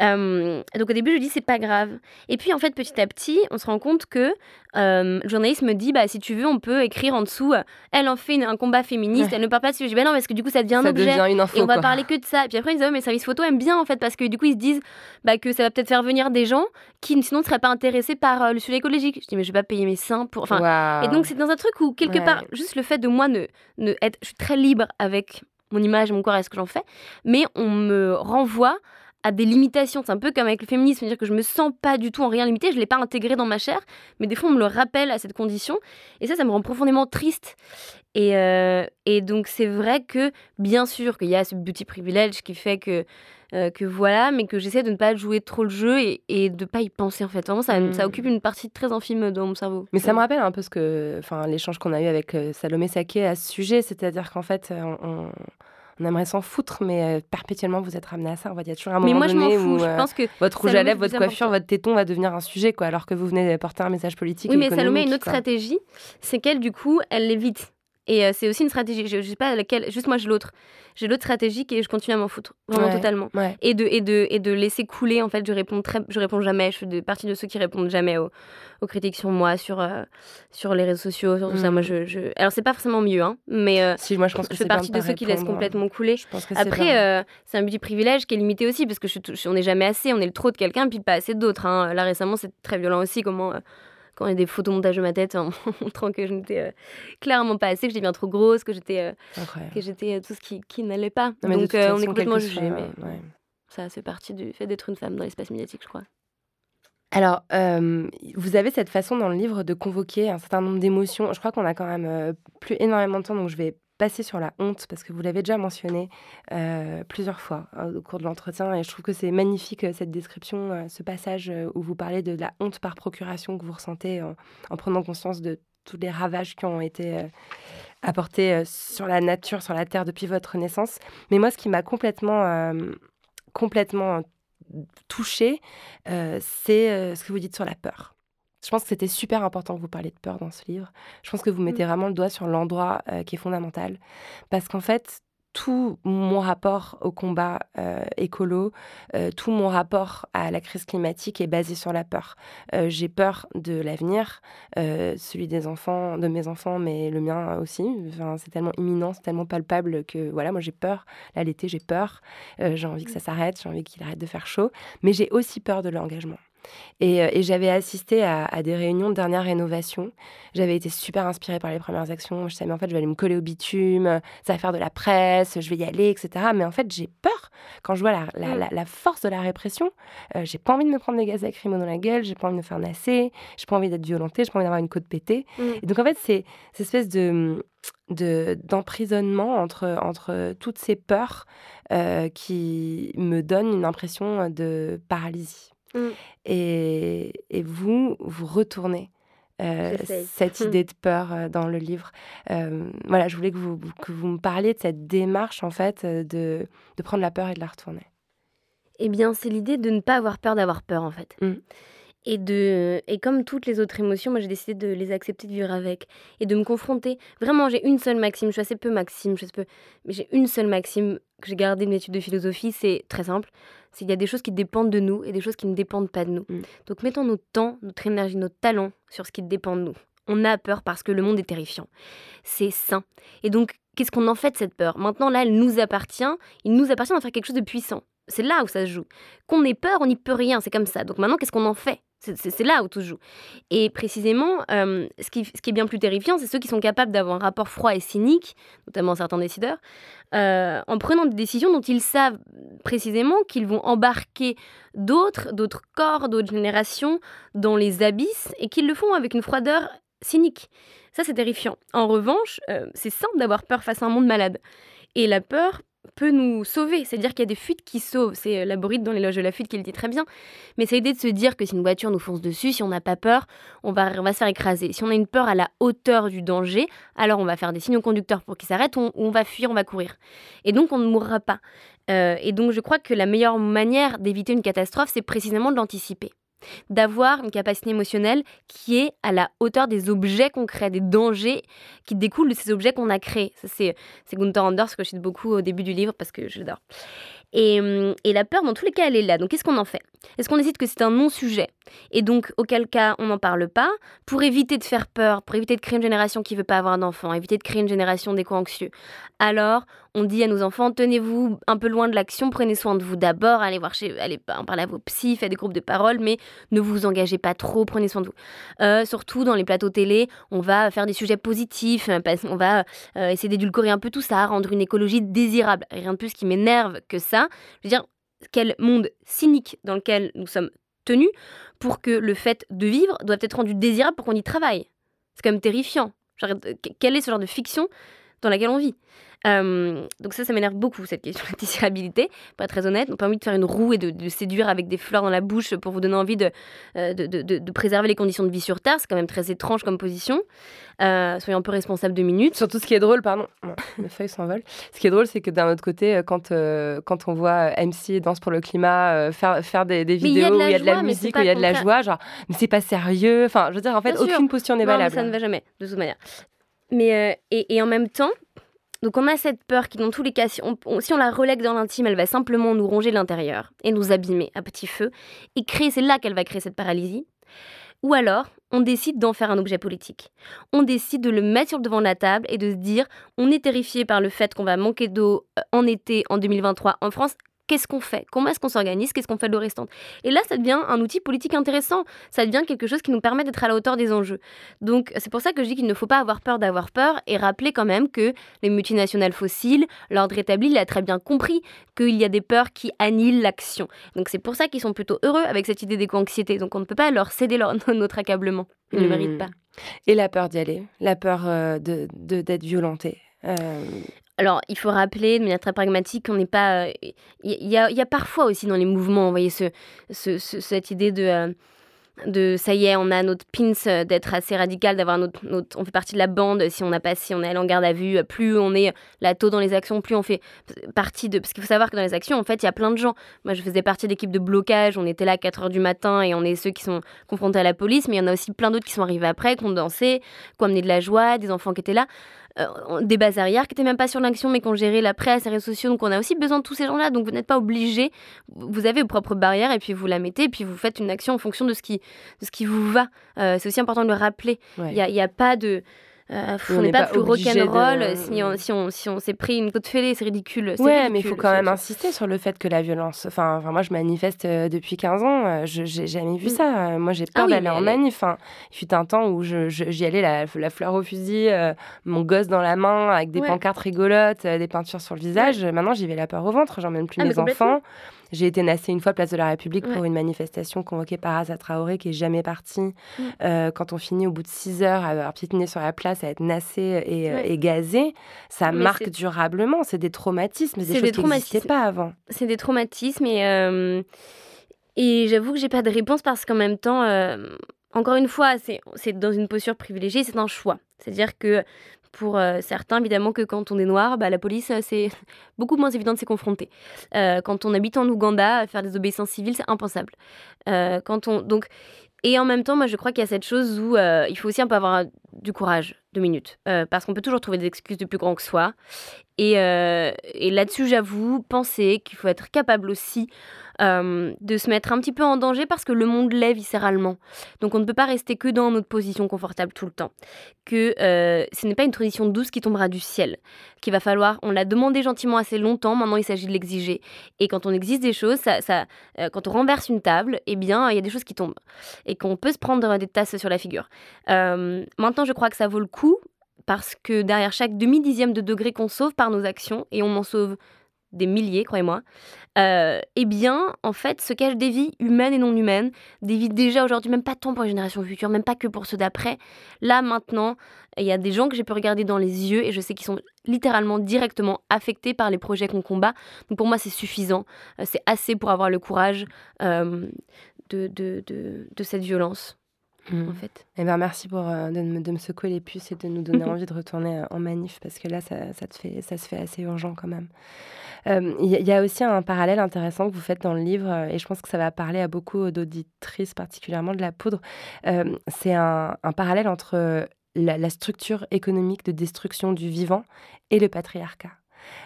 Euh, donc au début, je dis c'est pas grave. Et puis en fait, petit à petit, on se rend compte que euh, le journaliste me dit bah si tu veux, on peut écrire en dessous. euh, elle en fait une- un combat féministe. Ouais. Elle ne parle pas de sujet. Je dis bah non parce que du coup ça devient un Ça objet. devient une info, et on va quoi. parler que de ça. Et puis après ils disent oh, mais service photo aime bien en fait parce que du coup ils se disent bah que ça va peut-être faire venir des gens qui sinon ne seraient pas intéressés par le sujet écologique. Je dis mais je vais pas payer mes seins pour. Enfin. Et donc c'est dans un truc où quelque Ouais. part juste le fait de moi ne, ne être, je suis très libre avec mon image, mon corps et ce que j'en fais, mais on me renvoie à des limitations. C'est un peu comme avec le féminisme, c'est-à-dire que je me sens pas du tout en rien limité, je l'ai pas intégré dans ma chair, mais des fois on me le rappelle à cette condition, et ça, ça me rend profondément triste. Et, euh, et donc c'est vrai que bien sûr qu'il y a ce beauty privilege qui fait que euh, que voilà, mais que j'essaie de ne pas jouer trop le jeu et, et de pas y penser en fait. Vraiment, ça, Mm. ça occupe une partie très infime dans mon cerveau. Mais ça me rappelle un peu ce que, enfin, l'échange qu'on a eu avec euh, Salomé Saké à ce sujet, c'est-à-dire qu'en fait, euh, on, on aimerait s'en foutre, mais euh, perpétuellement vous êtes ramené à ça. En fait, Il y a toujours un moment Mais moi, je donné fous. où Je pense que votre rouge à lèvres, votre coiffure, important. votre téton va devenir un sujet, quoi, alors que vous venez de porter un message politique. Oui, mais Salomé a une autre quoi. stratégie, c'est qu'elle, du coup, elle l'évite. Et euh, c'est aussi une stratégie, je, je sais pas laquelle, juste moi j'ai l'autre. J'ai l'autre stratégie est je continue à m'en foutre, vraiment Ouais, totalement. ouais. Et, de, et, de, et de laisser couler, en fait, je réponds, très, je réponds jamais, je fais de partie de ceux qui répondent jamais aux, aux critiques sur moi, sur, euh, sur les réseaux sociaux, sur tout ça. Mm. Moi, je, je... Alors, c'est pas forcément mieux, hein, mais euh, Si, moi je pense que je fais partie de ceux qui laissent complètement couler. Je pense que Après, euh, c'est un petit privilège qui est limité aussi, parce que je, on n'est jamais assez, on est le trop de quelqu'un, puis pas assez d'autres. hein. Là, récemment, c'est très violent aussi, comment, euh, quand il y a des photomontages de ma tête en montrant que je n'étais euh, clairement pas assez, que j'étais bien trop grosse, que j'étais euh, Incroyable. que j'étais euh, tout ce qui, qui n'allait pas. Non, Donc, on est complètement jugé, mais ouais. ça, c'est partie du fait d'être une femme dans l'espace médiatique, je crois. Alors, euh, vous avez cette façon dans le livre de convoquer un certain nombre d'émotions. Je crois qu'on a quand même euh, plus énormément de temps, donc je vais passer sur la honte parce que vous l'avez déjà mentionné euh, plusieurs fois au cours de l'entretien et je trouve que c'est magnifique cette description, ce passage où vous parlez de la honte par procuration que vous ressentez en, prenant conscience de tous les ravages qui ont été apportés sur la nature, sur la terre depuis votre naissance. Mais moi, ce qui m'a complètement, complètement touché, euh, c'est euh, ce que vous dites sur la peur. Je pense que c'était super important que vous parliez de peur dans ce livre. Je pense que vous mettez mmh. vraiment le doigt sur l'endroit euh, qui est fondamental. Parce qu'en fait, tout mon rapport au combat euh, écolo, euh, tout mon rapport à la crise climatique est basé sur la peur. Euh, j'ai peur de l'avenir, celui des enfants, de mes enfants, mais le mien aussi. Enfin, c'est tellement imminent, c'est tellement palpable que voilà, moi j'ai peur. Là, l'été, j'ai peur. j'ai envie que ça s'arrête, j'ai envie qu'il arrête de faire chaud. Mais j'ai aussi peur de l'engagement. Euh, et, j'avais assisté à, des réunions de dernière rénovation. J'avais été super inspirée par les premières actions. Je savais, mais en fait, je vais aller me coller au bitume, ça va faire de la presse, je vais y aller, etc. Mais en fait, j'ai peur quand je vois la, la, force de la répression. Euh, j'ai pas envie de me prendre des gaz lacrymaux dans la gueule, j'ai pas envie de me faire nasser, j'ai pas envie d'être violentée, j'ai pas envie d'avoir une côte pétée. Mm. Et donc, en fait, c'est cette espèce de d'emprisonnement entre, entre toutes ces peurs euh, qui me donnent une impression de paralysie. Mm. Et, et, vous, vous retournez euh, cette idée de peur euh, dans le livre. Euh, voilà, je voulais que vous, que vous me parliez de cette démarche, en fait, de, de prendre la peur et de la retourner. Eh bien, c'est l'idée de ne pas avoir peur d'avoir peur, en fait. Mm. Et, de, et comme toutes les autres émotions, moi j'ai décidé de les accepter, de vivre avec et de me confronter. Vraiment, j'ai une seule maxime, je suis assez peu maxime, je sais peu, mais j'ai une seule maxime que j'ai gardée de mes études de philosophie, c'est très simple. C'est qu'il y a des choses qui dépendent de nous et des choses qui ne dépendent pas de nous. Mm. Donc mettons notre temps, notre énergie, notre talent sur ce qui dépend de nous. On a peur parce que le monde est terrifiant. C'est sain. Et donc, qu'est-ce qu'on en fait de cette peur? Maintenant, là, elle nous appartient. Il nous appartient d'en faire quelque chose de puissant. C'est là où ça se joue. Qu'on ait peur, on n'y peut rien, c'est comme ça. Donc maintenant, qu'est-ce qu'on en fait? C'est là où tout joue. Et précisément, euh, ce, qui, ce, qui, est bien plus terrifiant, c'est ceux qui sont capables d'avoir un rapport froid et cynique, notamment certains décideurs, euh, en prenant des décisions dont ils savent précisément qu'ils vont embarquer d'autres, d'autres corps, d'autres générations dans les abysses, et qu'ils le font avec une froideur cynique. Ça, c'est terrifiant. En revanche, euh, c'est simple d'avoir peur face à un monde malade. Et la peur peut nous sauver. C'est-à-dire qu'il y a des fuites qui sauvent. C'est euh, la Laborite dans l'éloge de la fuite qui le dit très bien. Mais c'est l'idée de se dire que si une voiture nous fonce dessus, si on n'a pas peur, on va, on va se faire écraser. Si on a une peur à la hauteur du danger, alors on va faire des signaux conducteurs pour qu'il s'arrête, ou on va fuir, on va courir. Et donc on ne mourra pas. Euh, et donc je crois que la meilleure manière d'éviter une catastrophe, c'est précisément de l'anticiper d'avoir une capacité émotionnelle qui est à la hauteur des objets crée, des dangers qui découlent de ces objets qu'on a créés. c'est, Gunther Anders que je cite beaucoup au début du livre parce que je l'adore. Et, hum, et, la peur, dans tous les cas, elle est là. Donc, qu'est-ce qu'on en fait? Est-ce qu'on décide que c'est un non-sujet? Et donc, auquel cas, on n'en parle pas pour éviter de faire peur, pour éviter de créer une génération qui ne veut pas avoir d'enfants, éviter de créer une génération d'éco-anxieux. Alors, on dit à nos enfants, tenez-vous un peu loin de l'action, prenez soin de vous d'abord, allez voir chez, allez en parler à vos psys, faites des groupes de parole, mais ne vous engagez pas trop, prenez soin de vous. Euh, surtout dans les plateaux télé, on va faire des sujets positifs, on va euh, essayer d'édulcorer un peu tout ça, rendre une écologie désirable. Rien de plus qui m'énerve que ça. Je veux dire, quel monde cynique dans lequel nous sommes tenus pour que le fait de vivre doit être rendu désirable pour qu'on y travaille. C'est quand même terrifiant. Genre, quel est ce genre de fiction dans laquelle on vit euh, donc ça, ça m'énerve beaucoup, cette question de désirabilité. Pas très honnête. On pas envie de faire une roue et de, séduire avec des fleurs dans la bouche pour vous donner envie de, euh, de, de, préserver les conditions de vie sur Terre. C'est quand même très étrange comme position. Euh, soyons un peu responsables deux minutes. Surtout ce qui est drôle, pardon, mes feuilles s'envolent. Ce qui est drôle, c'est que d'un autre côté, quand, quand on voit MC Danse pour le climat faire, faire des, des vidéos où il y a de la musique, où il y a de la joie, genre, mais c'est pas sérieux. Enfin, je veux dire, en fait, aucune posture n'est valable. ça ne va jamais, de toute manière. Mais, et, et en même temps, donc on a cette peur qui, dans tous les cas, si on, la relègue dans l'intime, elle va simplement nous ronger l'intérieur et nous abîmer à petit feu. Et créer, c'est là qu'elle va créer cette paralysie. Ou alors, on décide d'en faire un objet politique. On décide de le mettre sur le devant de la table et de se dire, on est terrifié par le fait qu'on va manquer d'eau euh, en été en 2023 en France. Qu'est-ce qu'on fait? Comment est-ce qu'on s'organise? Qu'est-ce qu'on fait de l'eau restante Et là, ça devient un outil politique intéressant. Ça devient quelque chose qui nous permet d'être à la hauteur des enjeux. Donc, c'est pour ça que je dis qu'il ne faut pas avoir peur d'avoir peur et rappeler quand même que les multinationales fossiles, l'ordre établi, il a très bien compris qu'il y a des peurs qui annihilent l'action. Donc, c'est pour ça qu'ils sont plutôt heureux avec cette idée d'éco-anxiété. Donc, on ne peut pas leur céder leur, notre accablement. Ils ne le méritent Hmm. pas. Et la peur d'y aller, la peur euh, de de- d'être violenté. Euh, Alors, il faut rappeler de manière très pragmatique qu'on n'est pas. euh, Il y, a, y a parfois aussi dans les mouvements, vous voyez, ce, ce- ce- cette idée de, euh, de ça y est, on a notre pins euh, d'être assez radical, d'avoir notre, notre- On fait partie de la bande si on n'a pas, si on est allé en garde à vue. Plus on est la tôt dans les actions, plus on fait partie de. Parce qu'il faut savoir que dans les actions, en fait, il y a plein de gens. Moi, je faisais partie de l'équipe de blocage, on était là à 4 h du matin et on est ceux qui sont confrontés à la police, mais il y en a aussi plein d'autres qui sont arrivés après, qui ont dansé, qui ont amené de la joie, des enfants qui étaient là euh, des bases arrière qui n'étaient même pas sur l'action mais qui ont géré la presse, les réseaux sociaux. Donc on a aussi besoin de tous ces gens-là. Donc vous n'êtes pas obligé. Vous avez vos propres barrières et puis vous la mettez et puis vous faites une action en fonction de ce qui, de ce qui vous va. Euh, c'est aussi important de le rappeler. Il Ouais. n'y a, il y a pas de. Euh, On n'est pas, pas plus rock'n'roll de- si on, si on, si on s'est pris une côte fêlée, c'est ridicule. Ouais, mais il faut quand même insister sur le fait que la violence. Enfin, enfin, moi, je manifeste euh, depuis 15 ans. euh, Je j'ai jamais vu Mm. ça. Euh, Moi, j'ai peur Ah oui, d'aller mais en manif. Enfin, il fut un temps où je- je- j'y allais la, la fleur au fusil, euh, mon gosse dans la main, avec des Ouais. pancartes rigolotes, euh, des peintures sur le visage. Maintenant, j'y vais la peur au ventre. J'emmène plus Ah, mes enfants. J'ai été nassée une fois place de la République pour une manifestation convoquée par Asa Traoré, qui est jamais partie. Mm. Euh, quand on finit au bout de 6 heures à avoir piétiné sur la place, à être nassé et, euh, Ouais. et gazé, ça Mais marque durablement. C'est des traumatismes, des choses des qui n'existaient pas avant. c'est des traumatismes et, euh, et j'avoue que j'ai pas de réponse parce qu'en même temps, euh, encore une fois, c'est c'est dans une posture privilégiée, c'est un choix. C'est-à-dire que pour euh, certains, évidemment, que quand on est noir, bah, la police, euh, c'est beaucoup moins évident de s'y confronter. Euh, quand on habite en Ouganda, faire des obéissances civiles, c'est impensable. Quand on, donc, et en même temps, moi, je crois qu'il y a cette chose où il faut aussi un peu avoir du courage, deux minutes, parce qu'on peut toujours trouver des excuses de plus grand que soi. Et, euh, et là-dessus, j'avoue, penser qu'il faut être capable aussi euh, de se mettre un petit peu en danger parce que le monde l'est viscéralement. Donc on ne peut pas rester que dans notre position confortable tout le temps. Que euh, ce n'est pas une tradition douce qui tombera du ciel. Qu'il va falloir, on l'a demandé gentiment assez longtemps, maintenant il s'agit de l'exiger. Et quand on existe des choses, ça, quand on renverse une table, eh bien il y a des choses qui tombent. Et qu'on peut se prendre des tasses sur la figure. Maintenant je crois que ça vaut le coup parce que derrière chaque demi-dixième de degré qu'on sauve par nos actions, et on en sauve des milliers, croyez-moi, euh, eh bien, en fait, se cachent des vies humaines et non humaines, des vies déjà aujourd'hui, même pas tant pour les générations futures, même pas que pour ceux d'après. Là, maintenant, il y a des gens que j'ai pu regarder dans les yeux et je sais qu'ils sont littéralement directement affectés par les projets qu'on combat. Donc pour moi, c'est suffisant. Euh, c'est assez pour avoir le courage euh, de, cette violence, Mm. en fait. Eh ben, merci pour, euh, de, me, de me secouer les puces et de nous donner envie de retourner euh, en manif parce que là, ça, ça, te fait, ça se fait assez urgent quand même. Euh, Il y, a- il y a aussi un parallèle intéressant que vous faites dans le livre et je pense que ça va parler à beaucoup d'auditrices, particulièrement de la poudre. Euh, C'est un, un parallèle entre la, la structure économique de destruction du vivant et le patriarcat.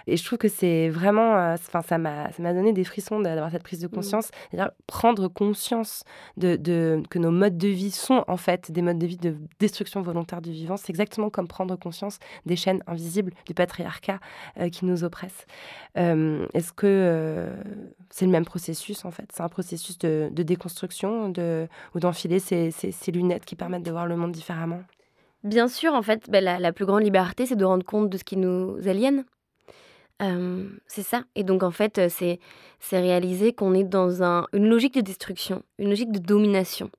Et je trouve que c'est vraiment, euh, enfin, ça m'a, ça m'a donné des frissons d'avoir cette prise de conscience, c'est-à-dire prendre conscience de, de- que nos modes de vie sont en fait des modes de vie de destruction volontaire du vivant. C'est exactement comme prendre conscience des chaînes invisibles du patriarcat euh, qui nous oppressent. Euh, Est-ce que euh, c'est le même processus en fait? C'est un processus de, de déconstruction de, ou d'enfiler ces, ces- ces lunettes qui permettent de voir le monde différemment? Bien sûr, en fait, ben, la, la plus grande liberté, c'est de rendre compte de ce qui nous aliène. C'est ça. Et donc, en fait, c'est c'est réaliser qu'on est dans un, une logique de destruction, une logique de domination.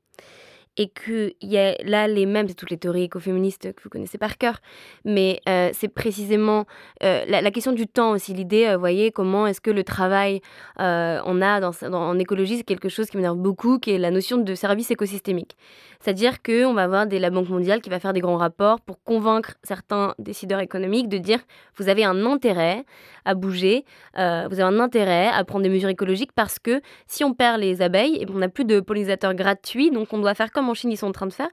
Et qu'il y a là les mêmes, c'est toutes les théories écoféministes que vous connaissez par cœur, mais euh, c'est précisément euh, la, question du temps aussi, l'idée, euh, vous voyez, comment est-ce que le travail, euh, on a dans, en écologie, c'est quelque chose qui m'énerve beaucoup, qui est la notion de service écosystémique. C'est-à-dire qu'on va avoir la Banque mondiale qui va faire des grands rapports pour convaincre certains décideurs économiques de dire vous avez un intérêt à bouger, euh, vous avez un intérêt à prendre des mesures écologiques parce que si on perd les abeilles, et on n'a plus de pollinisateurs gratuits, donc on doit faire comme en Chine ils sont en train de faire,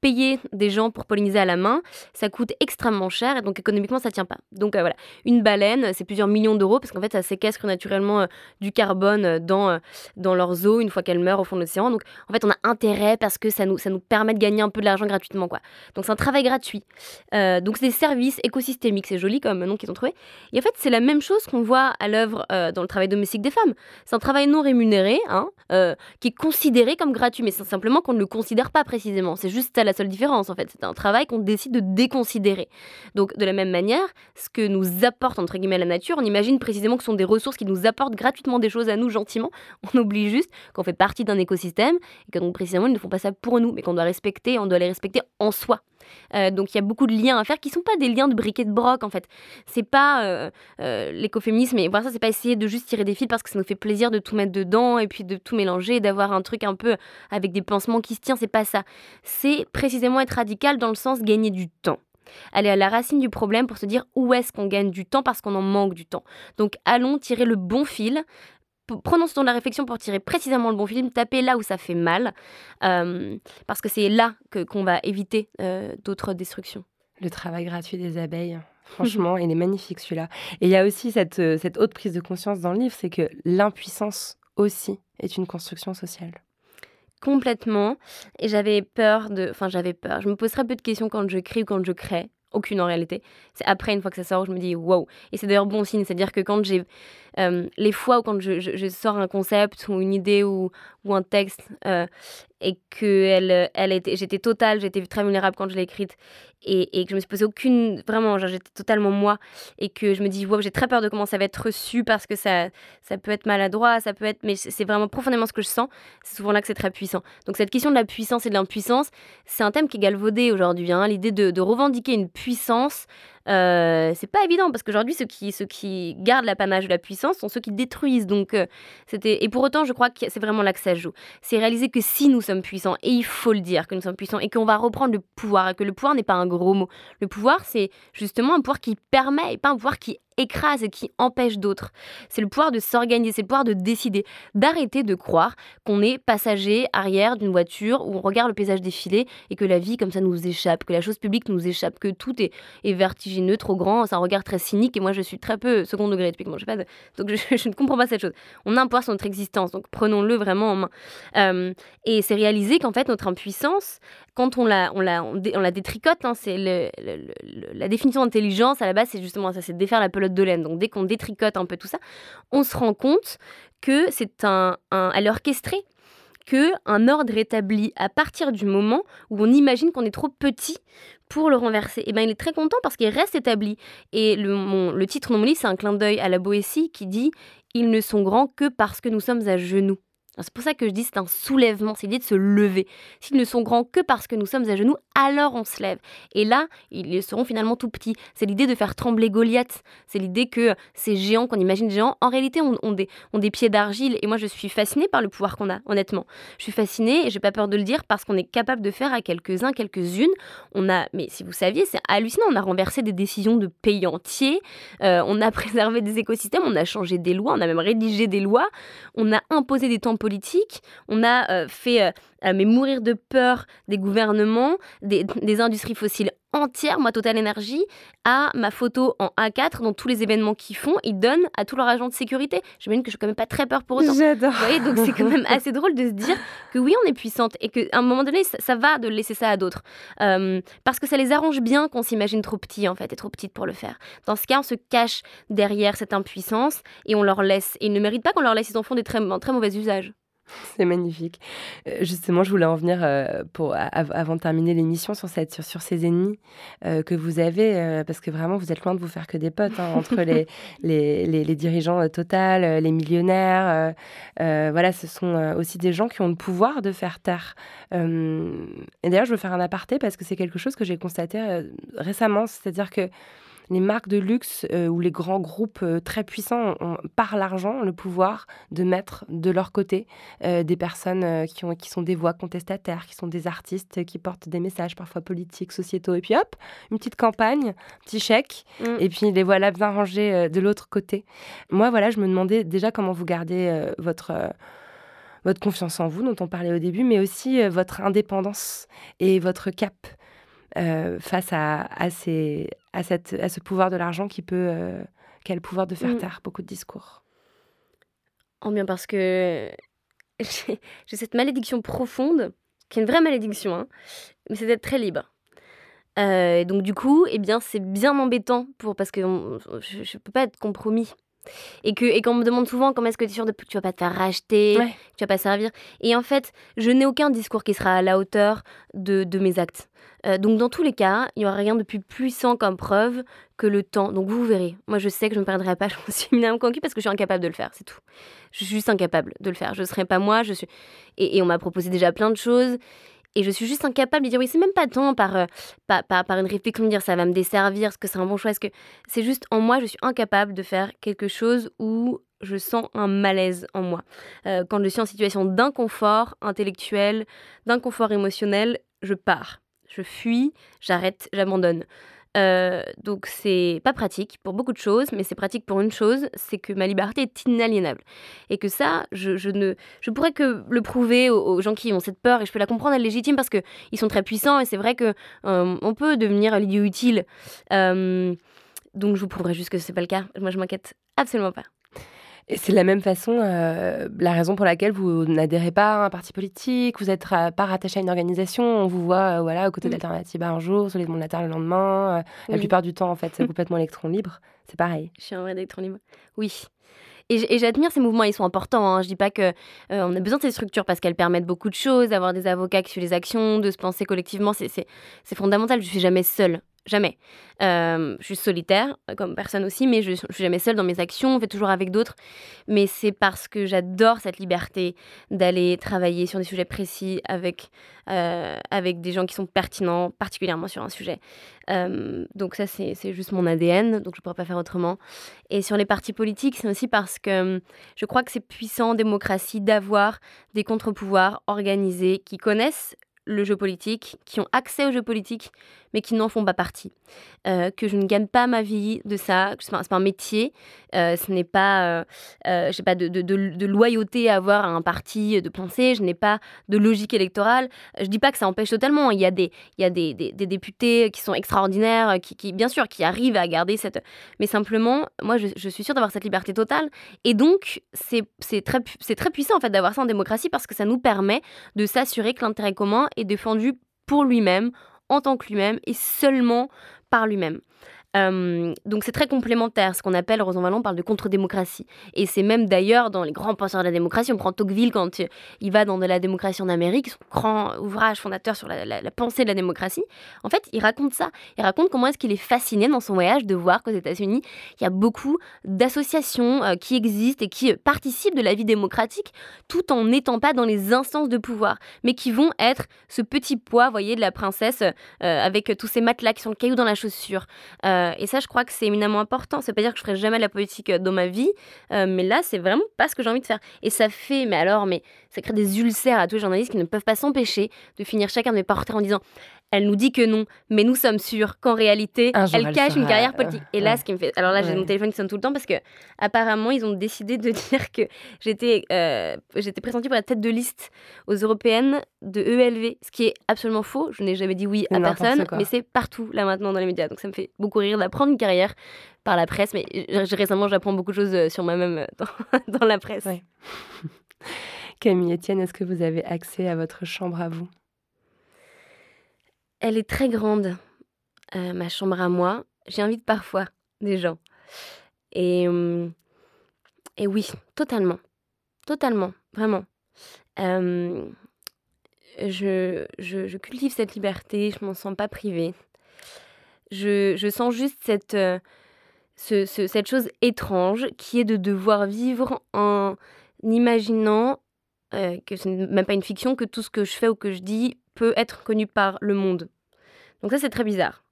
payer des gens pour polliniser à la main, ça coûte extrêmement cher et donc économiquement ça tient pas. Donc euh, voilà, une baleine, c'est plusieurs millions d'euros parce qu'en fait ça séquestre naturellement euh, du carbone euh, dans, dans leurs eaux une fois qu'elles meurent au fond de l'océan. Donc en fait on a intérêt parce que ça nous, ça nous permet de gagner un peu de l'argent gratuitement quoi. Donc c'est un travail gratuit. donc c'est des services écosystémiques, c'est joli comme nom qu'ils ont trouvé. Et en fait c'est la même chose qu'on voit à l'œuvre dans le travail domestique des femmes. C'est un travail non rémunéré, hein, qui est considéré comme gratuit, mais c'est simplement qu'on ne le considère pas précisément. C'est juste ça la seule différence en fait. C'est un travail qu'on décide de déconsidérer. Donc de la même manière, ce que nous apporte entre guillemets la nature, on imagine précisément que ce sont des ressources qui nous apportent gratuitement des choses à nous gentiment. On oublie juste qu'on fait partie d'un écosystème et que donc précisément ils ne font pas ça pour nous, mais qu'on doit respecter, on doit les respecter en soi. Euh, donc il y a beaucoup de liens à faire qui sont pas des liens de briquet de broc en fait. C'est pas euh, euh, l'écoféminisme ça c'est pas essayer de juste tirer des fils parce que ça nous fait plaisir de tout mettre dedans et puis de tout mélanger, d'avoir un truc un peu avec des pansements qui se tiennent, c'est pas ça. C'est précisément être radical dans le sens gagner du temps aller à la racine du problème pour se dire où est-ce qu'on gagne du temps parce qu'on en manque du temps. Donc allons tirer le bon fil, prenons ce temps de la réflexion pour tirer précisément le bon film, taper là où ça fait mal, euh, parce que c'est là que, qu'on va éviter euh, d'autres destructions. Le travail gratuit des abeilles, franchement, il est magnifique celui-là. Et il y a aussi cette, euh, cette haute prise de conscience dans le livre, c'est que l'impuissance aussi est une construction sociale complètement et j'avais peur de enfin j'avais peur je me pose très peu de questions quand je crie ou quand je crée aucune en réalité. C'est après, une fois que ça sort, je me dis wow. Et c'est d'ailleurs bon signe, c'est-à-dire que quand j'ai. Euh, les fois où quand je, je, sors un concept ou une idée ou, ou un texte euh, et que elle, elle était, j'étais totale, j'étais très vulnérable quand je l'ai écrite et, et, que je me suis posé aucune. Vraiment, j'étais totalement moi et que je me dis wow, j'ai très peur de comment ça va être reçu parce que ça, ça peut être maladroit, ça peut être. Mais c'est vraiment profondément ce que je sens. C'est souvent là que c'est très puissant. Donc cette question de la puissance et de l'impuissance, c'est un thème qui est galvaudé aujourd'hui. Hein, L'idée de, de revendiquer une puissance euh, c'est pas évident parce qu'aujourd'hui, ceux qui, ceux qui gardent l'apanage de la puissance sont ceux qui détruisent. Donc, euh, c'était et pour autant, je crois que c'est vraiment là que ça joue. C'est réaliser que si nous sommes puissants, et il faut le dire que nous sommes puissants, et qu'on va reprendre le pouvoir, et que le pouvoir n'est pas un gros mot. Le pouvoir, c'est justement un pouvoir qui permet, et pas un pouvoir qui écrase et qui empêche d'autres. C'est le pouvoir de s'organiser, c'est le pouvoir de décider, d'arrêter de croire qu'on est passager arrière d'une voiture où on regarde le paysage défiler et que la vie comme ça nous échappe, que la chose publique nous échappe, que tout est, vertigineux, trop grand, c'est un regard très cynique et moi je suis très peu second degré typiquement, je donc je, ne comprends pas cette chose. On a un pouvoir sur notre existence, donc prenons-le vraiment en main. Euh, et c'est réaliser qu'en fait notre impuissance, quand on la, détricote, la définition d'intelligence à la base, c'est justement ça, c'est de défaire la pelote de laine. Donc dès qu'on détricote un peu tout ça, on se rend compte que c'est un, un, que un ordre établi à partir du moment où on imagine qu'on est trop petit pour le renverser. Et eh ben il est très content parce qu'il reste établi. Et le, le titre de mon livre, c'est un clin d'œil à la Boétie qui dit Ils ne sont grands que parce que nous sommes à genoux. C'est pour ça que je dis c'est un soulèvement, c'est l'idée de se lever. S'ils ne sont grands que parce que nous sommes à genoux, alors on se lève. Et là, ils seront finalement tout petits. C'est l'idée de faire trembler Goliath. C'est l'idée que ces géants qu'on imagine géants, en réalité, ont, des, ont des pieds d'argile. Et moi, je suis fascinée par le pouvoir qu'on a, honnêtement. Je suis fascinée et j'ai pas peur de le dire parce qu'on est capable de faire à quelques-uns, quelques-unes. On a, mais si vous saviez, c'est hallucinant. On a renversé des décisions de pays entiers. Euh, on a préservé des écosystèmes. On a changé des lois. On a même rédigé des lois. On a imposé des temps politique, on a euh, fait euh, mais mourir de peur des gouvernements, des, industries fossiles entières. Moi, Total Energy a ma photo en A4 dans tous les événements qu'ils font. Ils donnent à tous leurs agents de sécurité. J'imagine que je suis quand même pas très peur pour autant. J'adore. Vous voyez, donc c'est quand même assez drôle de se dire que oui, on est puissante et qu'à un moment donné, ça, va de laisser ça à d'autres. parce que ça les arrange bien qu'on s'imagine trop petit, en fait, et trop petite pour le faire. Dans ce cas, on se cache derrière cette impuissance et on leur laisse. Et ils ne méritent pas qu'on leur laisse, ils en font des très, très mauvais usages. C'est magnifique. Euh, justement, je voulais en venir euh, pour, avant de terminer l'émission sur, cette, sur, ces ennemis euh, que vous avez, parce que vraiment, vous êtes loin de vous faire que des potes hein, entre les, les, les, dirigeants Total, les millionnaires. voilà, ce sont aussi des gens qui ont le pouvoir de faire taire. et d'ailleurs, je veux faire un aparté parce que c'est quelque chose que j'ai constaté récemment, c'est-à-dire que les marques de luxe euh, ou les grands groupes euh, très puissants ont, par l'argent le pouvoir de mettre de leur côté euh, des personnes qui, ont, qui sont des voix contestataires, qui sont des artistes, qui portent des messages parfois politiques, sociétaux. Et puis hop, une petite campagne, petit chèque, mm. et puis les voilà bien rangés de l'autre côté. Moi, voilà, je me demandais déjà comment vous gardez votre votre confiance en vous, dont on parlait au début, mais aussi votre indépendance et votre cap face à, à, ces, à, cette, à ce pouvoir de l'argent qui peut, qui a le pouvoir de faire mm. taire beaucoup de discours. En bien parce que j'ai cette malédiction profonde, qui est une vraie malédiction, hein, mais c'est d'être très libre. Euh, donc du coup, eh bien, c'est bien embêtant pour parce que je, ne peux pas être compromis. Et que et qu'on me demande souvent comment est-ce que tu es sûr de tu vas pas te faire racheter, que tu vas pas servir. Et en fait, je n'ai aucun discours qui sera à la hauteur de, de mes actes. Euh, donc dans tous les cas, il n'y aura rien de plus puissant comme preuve que le temps. Donc vous verrez. Moi, je sais que je ne perdrai pas. Je suis éminemment conquis parce que je suis incapable de le faire. C'est tout. Je suis juste incapable de le faire. Je ne serai pas moi. Je suis. Et, on m'a proposé déjà plein de choses. Et je suis juste incapable de dire oui, c'est même pas tant par, euh, par, par, une réflexion de dire ça va me desservir, est-ce que c'est un bon choix, est-ce que c'est juste en moi, je suis incapable de faire quelque chose où je sens un malaise en moi. Euh, quand je suis en situation d'inconfort intellectuel, d'inconfort émotionnel, je pars. Je fuis, j'arrête, j'abandonne. Euh, donc c'est pas pratique pour beaucoup de choses, mais c'est pratique pour une chose, c'est que ma liberté est inaliénable. Et que ça, je, ne, je pourrais que le prouver aux, gens qui ont cette peur, et je peux la comprendre, elle est légitime parce qu'ils sont très puissants, et c'est vrai que euh, on peut devenir l'idiot utile. Euh, donc je vous prouverai juste que c'est pas le cas. Moi je m'inquiète absolument pas. Et c'est de la même façon euh, la raison pour laquelle vous n'adhérez pas à un parti politique, vous n'êtes pas rattaché à une organisation, on vous voit euh, voilà, aux côtés d'Alternative un jour, sur les mondes le lendemain. Euh, la plupart du temps, en fait, c'est complètement électron libre. C'est pareil. Je suis un vrai électron libre. Oui. Et j'admire ces mouvements, ils sont importants. Hein. Je dis pas que on a besoin de ces structures parce qu'elles permettent beaucoup de choses, d'avoir des avocats qui suivent les actions, de se penser collectivement, c'est fondamental. Je suis jamais seule. Jamais. Euh, je suis solitaire, comme personne aussi, mais je, ne suis jamais seule dans mes actions, on fait toujours avec d'autres. Mais c'est parce que j'adore cette liberté d'aller travailler sur des sujets précis avec, euh, avec des gens qui sont pertinents, particulièrement sur un sujet. Euh, donc ça, c'est juste mon ADN, donc je ne pourrais pas faire autrement. Et sur les partis politiques, c'est aussi parce que je crois que c'est puissant en démocratie d'avoir des contre-pouvoirs organisés qui connaissent le jeu politique, qui ont accès au jeu politique, mais qui n'en font pas partie. Euh, que je ne gagne pas ma vie de ça, ce n'est pas, un métier, euh, ce n'est pas, euh, pas de, de, de, loyauté à avoir un parti de pensée, je n'ai pas de logique électorale. Je dis pas que ça empêche totalement, il y a des, il y a des, des, députés qui sont extraordinaires, qui, bien sûr, qui arrivent à garder cette... Mais simplement, moi, je, je suis sûre d'avoir cette liberté totale, et donc, c'est très, très puissant, en fait, d'avoir ça en démocratie, parce que ça nous permet de s'assurer que l'intérêt commun est défendu pour lui-même, en tant que lui-même et seulement par lui-même. Euh, donc c'est très complémentaire, ce qu'on appelle, Rosan Vallon parle de contre-démocratie. Et c'est même d'ailleurs dans les grands penseurs de la démocratie, on prend Tocqueville quand il va dans de la démocratie en Amérique, son grand ouvrage fondateur sur la, pensée de la démocratie. En fait, il raconte ça. Il raconte comment est-ce qu'il est fasciné dans son voyage de voir qu'aux États-Unis, il y a beaucoup d'associations euh, qui existent et qui participent de la vie démocratique tout en n'étant pas dans les instances de pouvoir, mais qui vont être ce petit poids, voyez, de la princesse euh, avec tous ces matelas qui sont le caillou dans la chaussure. Euh, et ça, je crois que c'est éminemment important. Ça veut pas dire que je ferai jamais la politique euh, dans ma vie, euh, mais là, c'est vraiment pas ce que j'ai envie de faire. Et ça fait, mais alors, mais ça crée des ulcères à tous les journalistes qui ne peuvent pas s'empêcher de finir chacun de mes portraits en disant elle nous dit que non, mais nous sommes sûrs qu'en réalité, elle cache une carrière politique. Et là, ce qui me fait. Alors là, j'ai mon téléphone qui sonne tout le temps parce que, apparemment, ils ont décidé de dire que j'étais euh, j'étais pressentie pour la tête de liste aux européennes de ELV, ce qui est absolument faux. Je n'ai jamais dit oui à personne, mais c'est partout, là, maintenant, dans les médias. Donc ça me fait beaucoup rire d'apprendre une carrière par la presse. Mais récemment, j'apprends beaucoup de choses euh, sur moi-même euh, dans, dans la presse. Camille Etienne, est-ce que vous avez accès à votre chambre à vous? Elle est très grande, euh, ma chambre à moi. J'invite parfois des gens. Et, hum, et oui, totalement. Totalement, vraiment. je, je, cultive cette liberté, je m'en sens pas privée. Je, je sens juste cette, euh, ce, cette chose étrange qui est de devoir vivre en imaginant euh, que ce n'est même pas une fiction, que tout ce que je fais ou que je dis peut être connu par le monde. Donc ça, c'est très bizarre,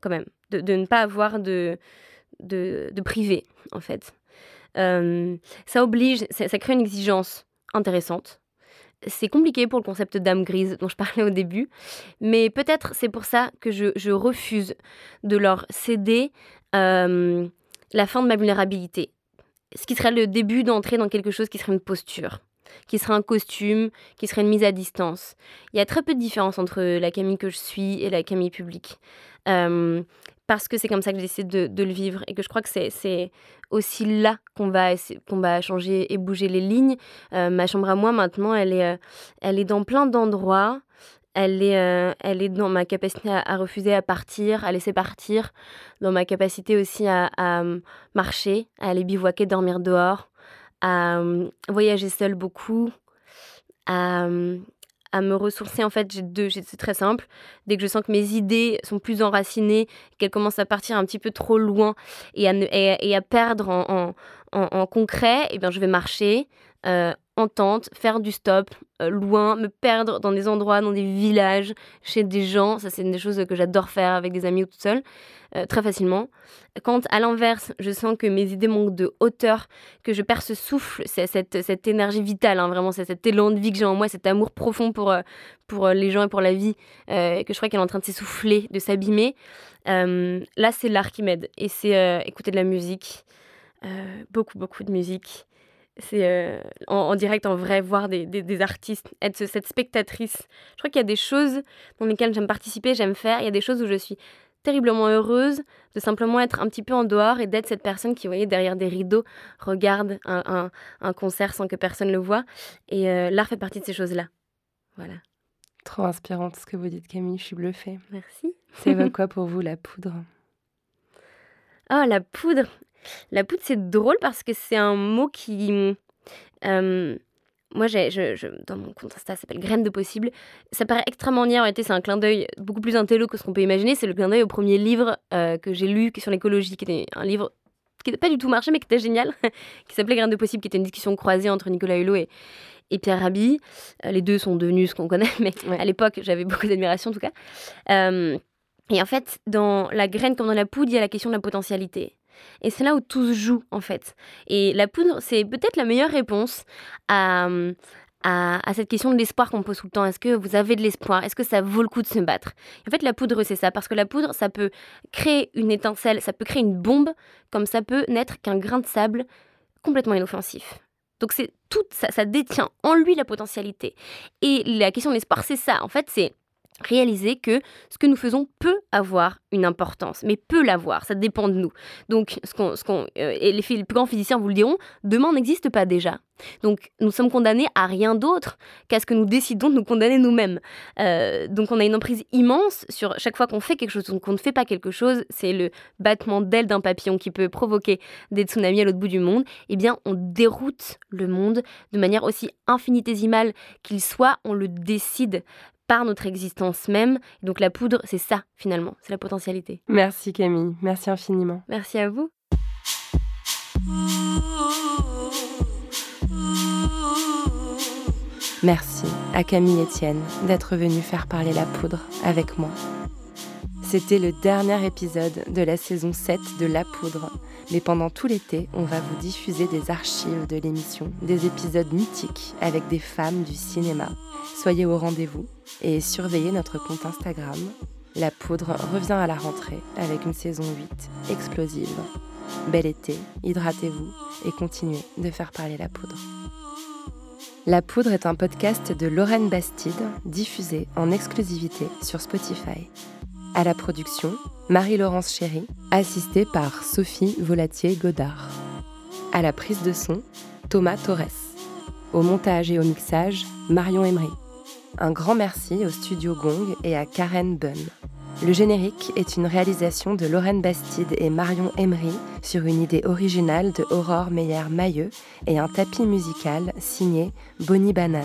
quand même, de, ne pas avoir de, de, privé, en fait. Euh, ça oblige, ça, crée une exigence intéressante. C'est compliqué pour le concept d'âme grise dont je parlais au début, mais peut-être c'est pour ça que je, refuse de leur céder euh, la fin de ma vulnérabilité, ce qui serait le début d'entrer dans quelque chose qui serait une posture. Qui serait un costume, qui serait une mise à distance. Il y a très peu de différence entre la Camille que je suis et la Camille publique. Euh, parce que c'est comme ça que j'essaie de, de le vivre et que je crois que c'est aussi là qu'on va, qu'on va changer et bouger les lignes. Euh, ma chambre à moi, maintenant, elle est, euh, elle est dans plein d'endroits. Elle est, elle est dans ma capacité à, refuser à partir, à laisser partir, dans ma capacité aussi à, à marcher, à aller bivouaquer, dormir dehors, à voyager seule beaucoup, à, à me ressourcer. En fait, j'ai deux, c'est très simple. Dès que je sens que mes idées sont plus enracinées, qu'elles commencent à partir un petit peu trop loin et à, et, à perdre en, en, en, concret, eh bien, je vais marcher, euh, en tente, faire du stop, euh, loin, me perdre dans des endroits, dans des villages, chez des gens. Ça, c'est une des choses que j'adore faire avec des amis ou toute seule, euh, très facilement. Quand, à l'inverse, je sens que mes idées manquent de hauteur, que je perds ce souffle, cette, cette énergie vitale, hein, vraiment, c'est cet élan de vie que j'ai en moi, cet amour profond pour, pour les gens et pour la vie, que je crois qu'elle est en train de s'essouffler, de s'abîmer. là, c'est l'art qui m'aide. Et c'est écouter de la musique, beaucoup, beaucoup de musique c'est euh, en, direct, en vrai, voir des, des, artistes, être cette spectatrice. Je crois qu'il y a des choses dans lesquelles j'aime participer, j'aime faire. Il y a des choses où je suis terriblement heureuse de simplement être un petit peu en dehors et d'être cette personne qui, vous voyez, derrière des rideaux, regarde un, un, concert sans que personne le voit. Et euh, l'art fait partie de ces choses-là. Voilà. Trop inspirante ce que vous dites, Camille. Je suis bluffée. Merci. C'est quoi pour vous la poudre? Oh, la poudre la poudre, c'est drôle parce que c'est un mot qui. Euh, moi, j'ai, je, dans mon compte Insta, ça s'appelle Graines de possible. Ça paraît extrêmement niais. En réalité, c'est un clin d'œil beaucoup plus intello que ce qu'on peut imaginer. C'est le clin d'œil au premier livre euh, que j'ai lu sur l'écologie, qui était un livre qui n'était pas du tout marché, mais qui était génial, qui s'appelait Graines de possible, qui était une discussion croisée entre Nicolas Hulot et, et Pierre Rabhi. Euh, les deux sont devenus ce qu'on connaît, mais à l'époque, j'avais beaucoup d'admiration en tout cas. et en fait, dans la graine comme dans la poudre, il y a la question de la potentialité. Et c'est là où tout se joue, en fait. Et la poudre, c'est peut-être la meilleure réponse à, à, cette question de l'espoir qu'on pose tout le temps. Est-ce que vous avez de l'espoir? Est-ce que ça vaut le coup de se battre? En fait, la poudre, c'est ça. Parce que la poudre, ça peut créer une étincelle, ça peut créer une bombe, comme ça peut n'être qu'un grain de sable complètement inoffensif. Donc c'est tout ça, ça détient en lui la potentialité. Et la question de l'espoir, c'est ça. En fait, c'est réaliser que ce que nous faisons peut avoir une importance, mais peut l'avoir, ça dépend de nous. Donc, ce qu'on, ce qu'on, euh, et les, plus grands physiciens vous le diront, demain n'existe pas déjà. Donc, nous sommes condamnés à rien d'autre qu'à ce que nous décidons de nous condamner nous-mêmes. Euh, donc, on a une emprise immense sur chaque fois qu'on fait quelque chose, qu'on ne fait pas quelque chose, c'est le battement d'aile d'un papillon qui peut provoquer des tsunamis à l'autre bout du monde. Eh bien, on déroute le monde de manière aussi infinitésimale qu'il soit, on le décide par notre existence même. Donc la poudre, c'est ça finalement, c'est la potentialité. Merci Camille, merci infiniment. Merci à vous. Merci à Camille Etienne d'être venue faire parler la poudre avec moi. C'était le dernier épisode de la saison 7 de La Poudre. Mais pendant tout l'été, on va vous diffuser des archives de l'émission, des épisodes mythiques avec des femmes du cinéma. Soyez au rendez-vous et surveillez notre compte Instagram. La Poudre revient à la rentrée avec une saison 8 explosive. Bel été, hydratez-vous et continuez de faire parler la poudre. La Poudre est un podcast de Lorraine Bastide, diffusé en exclusivité sur Spotify. À la production, Marie-Laurence Chéry, assistée par Sophie Volatier-Godard. À la prise de son, Thomas Torres. Au montage et au mixage, Marion Emery. Un grand merci au studio Gong et à Karen Bunn. Le générique est une réalisation de Lorraine Bastide et Marion Emery sur une idée originale de Aurore Meyer-Mailleux et un tapis musical signé Bonnie Banane.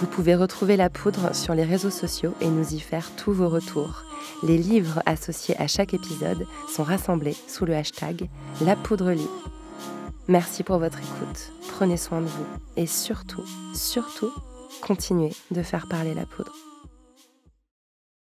Vous pouvez retrouver la poudre sur les réseaux sociaux et nous y faire tous vos retours. Les livres associés à chaque épisode sont rassemblés sous le hashtag La Poudre. Merci pour votre écoute, prenez soin de vous et surtout, surtout, continuez de faire parler la poudre.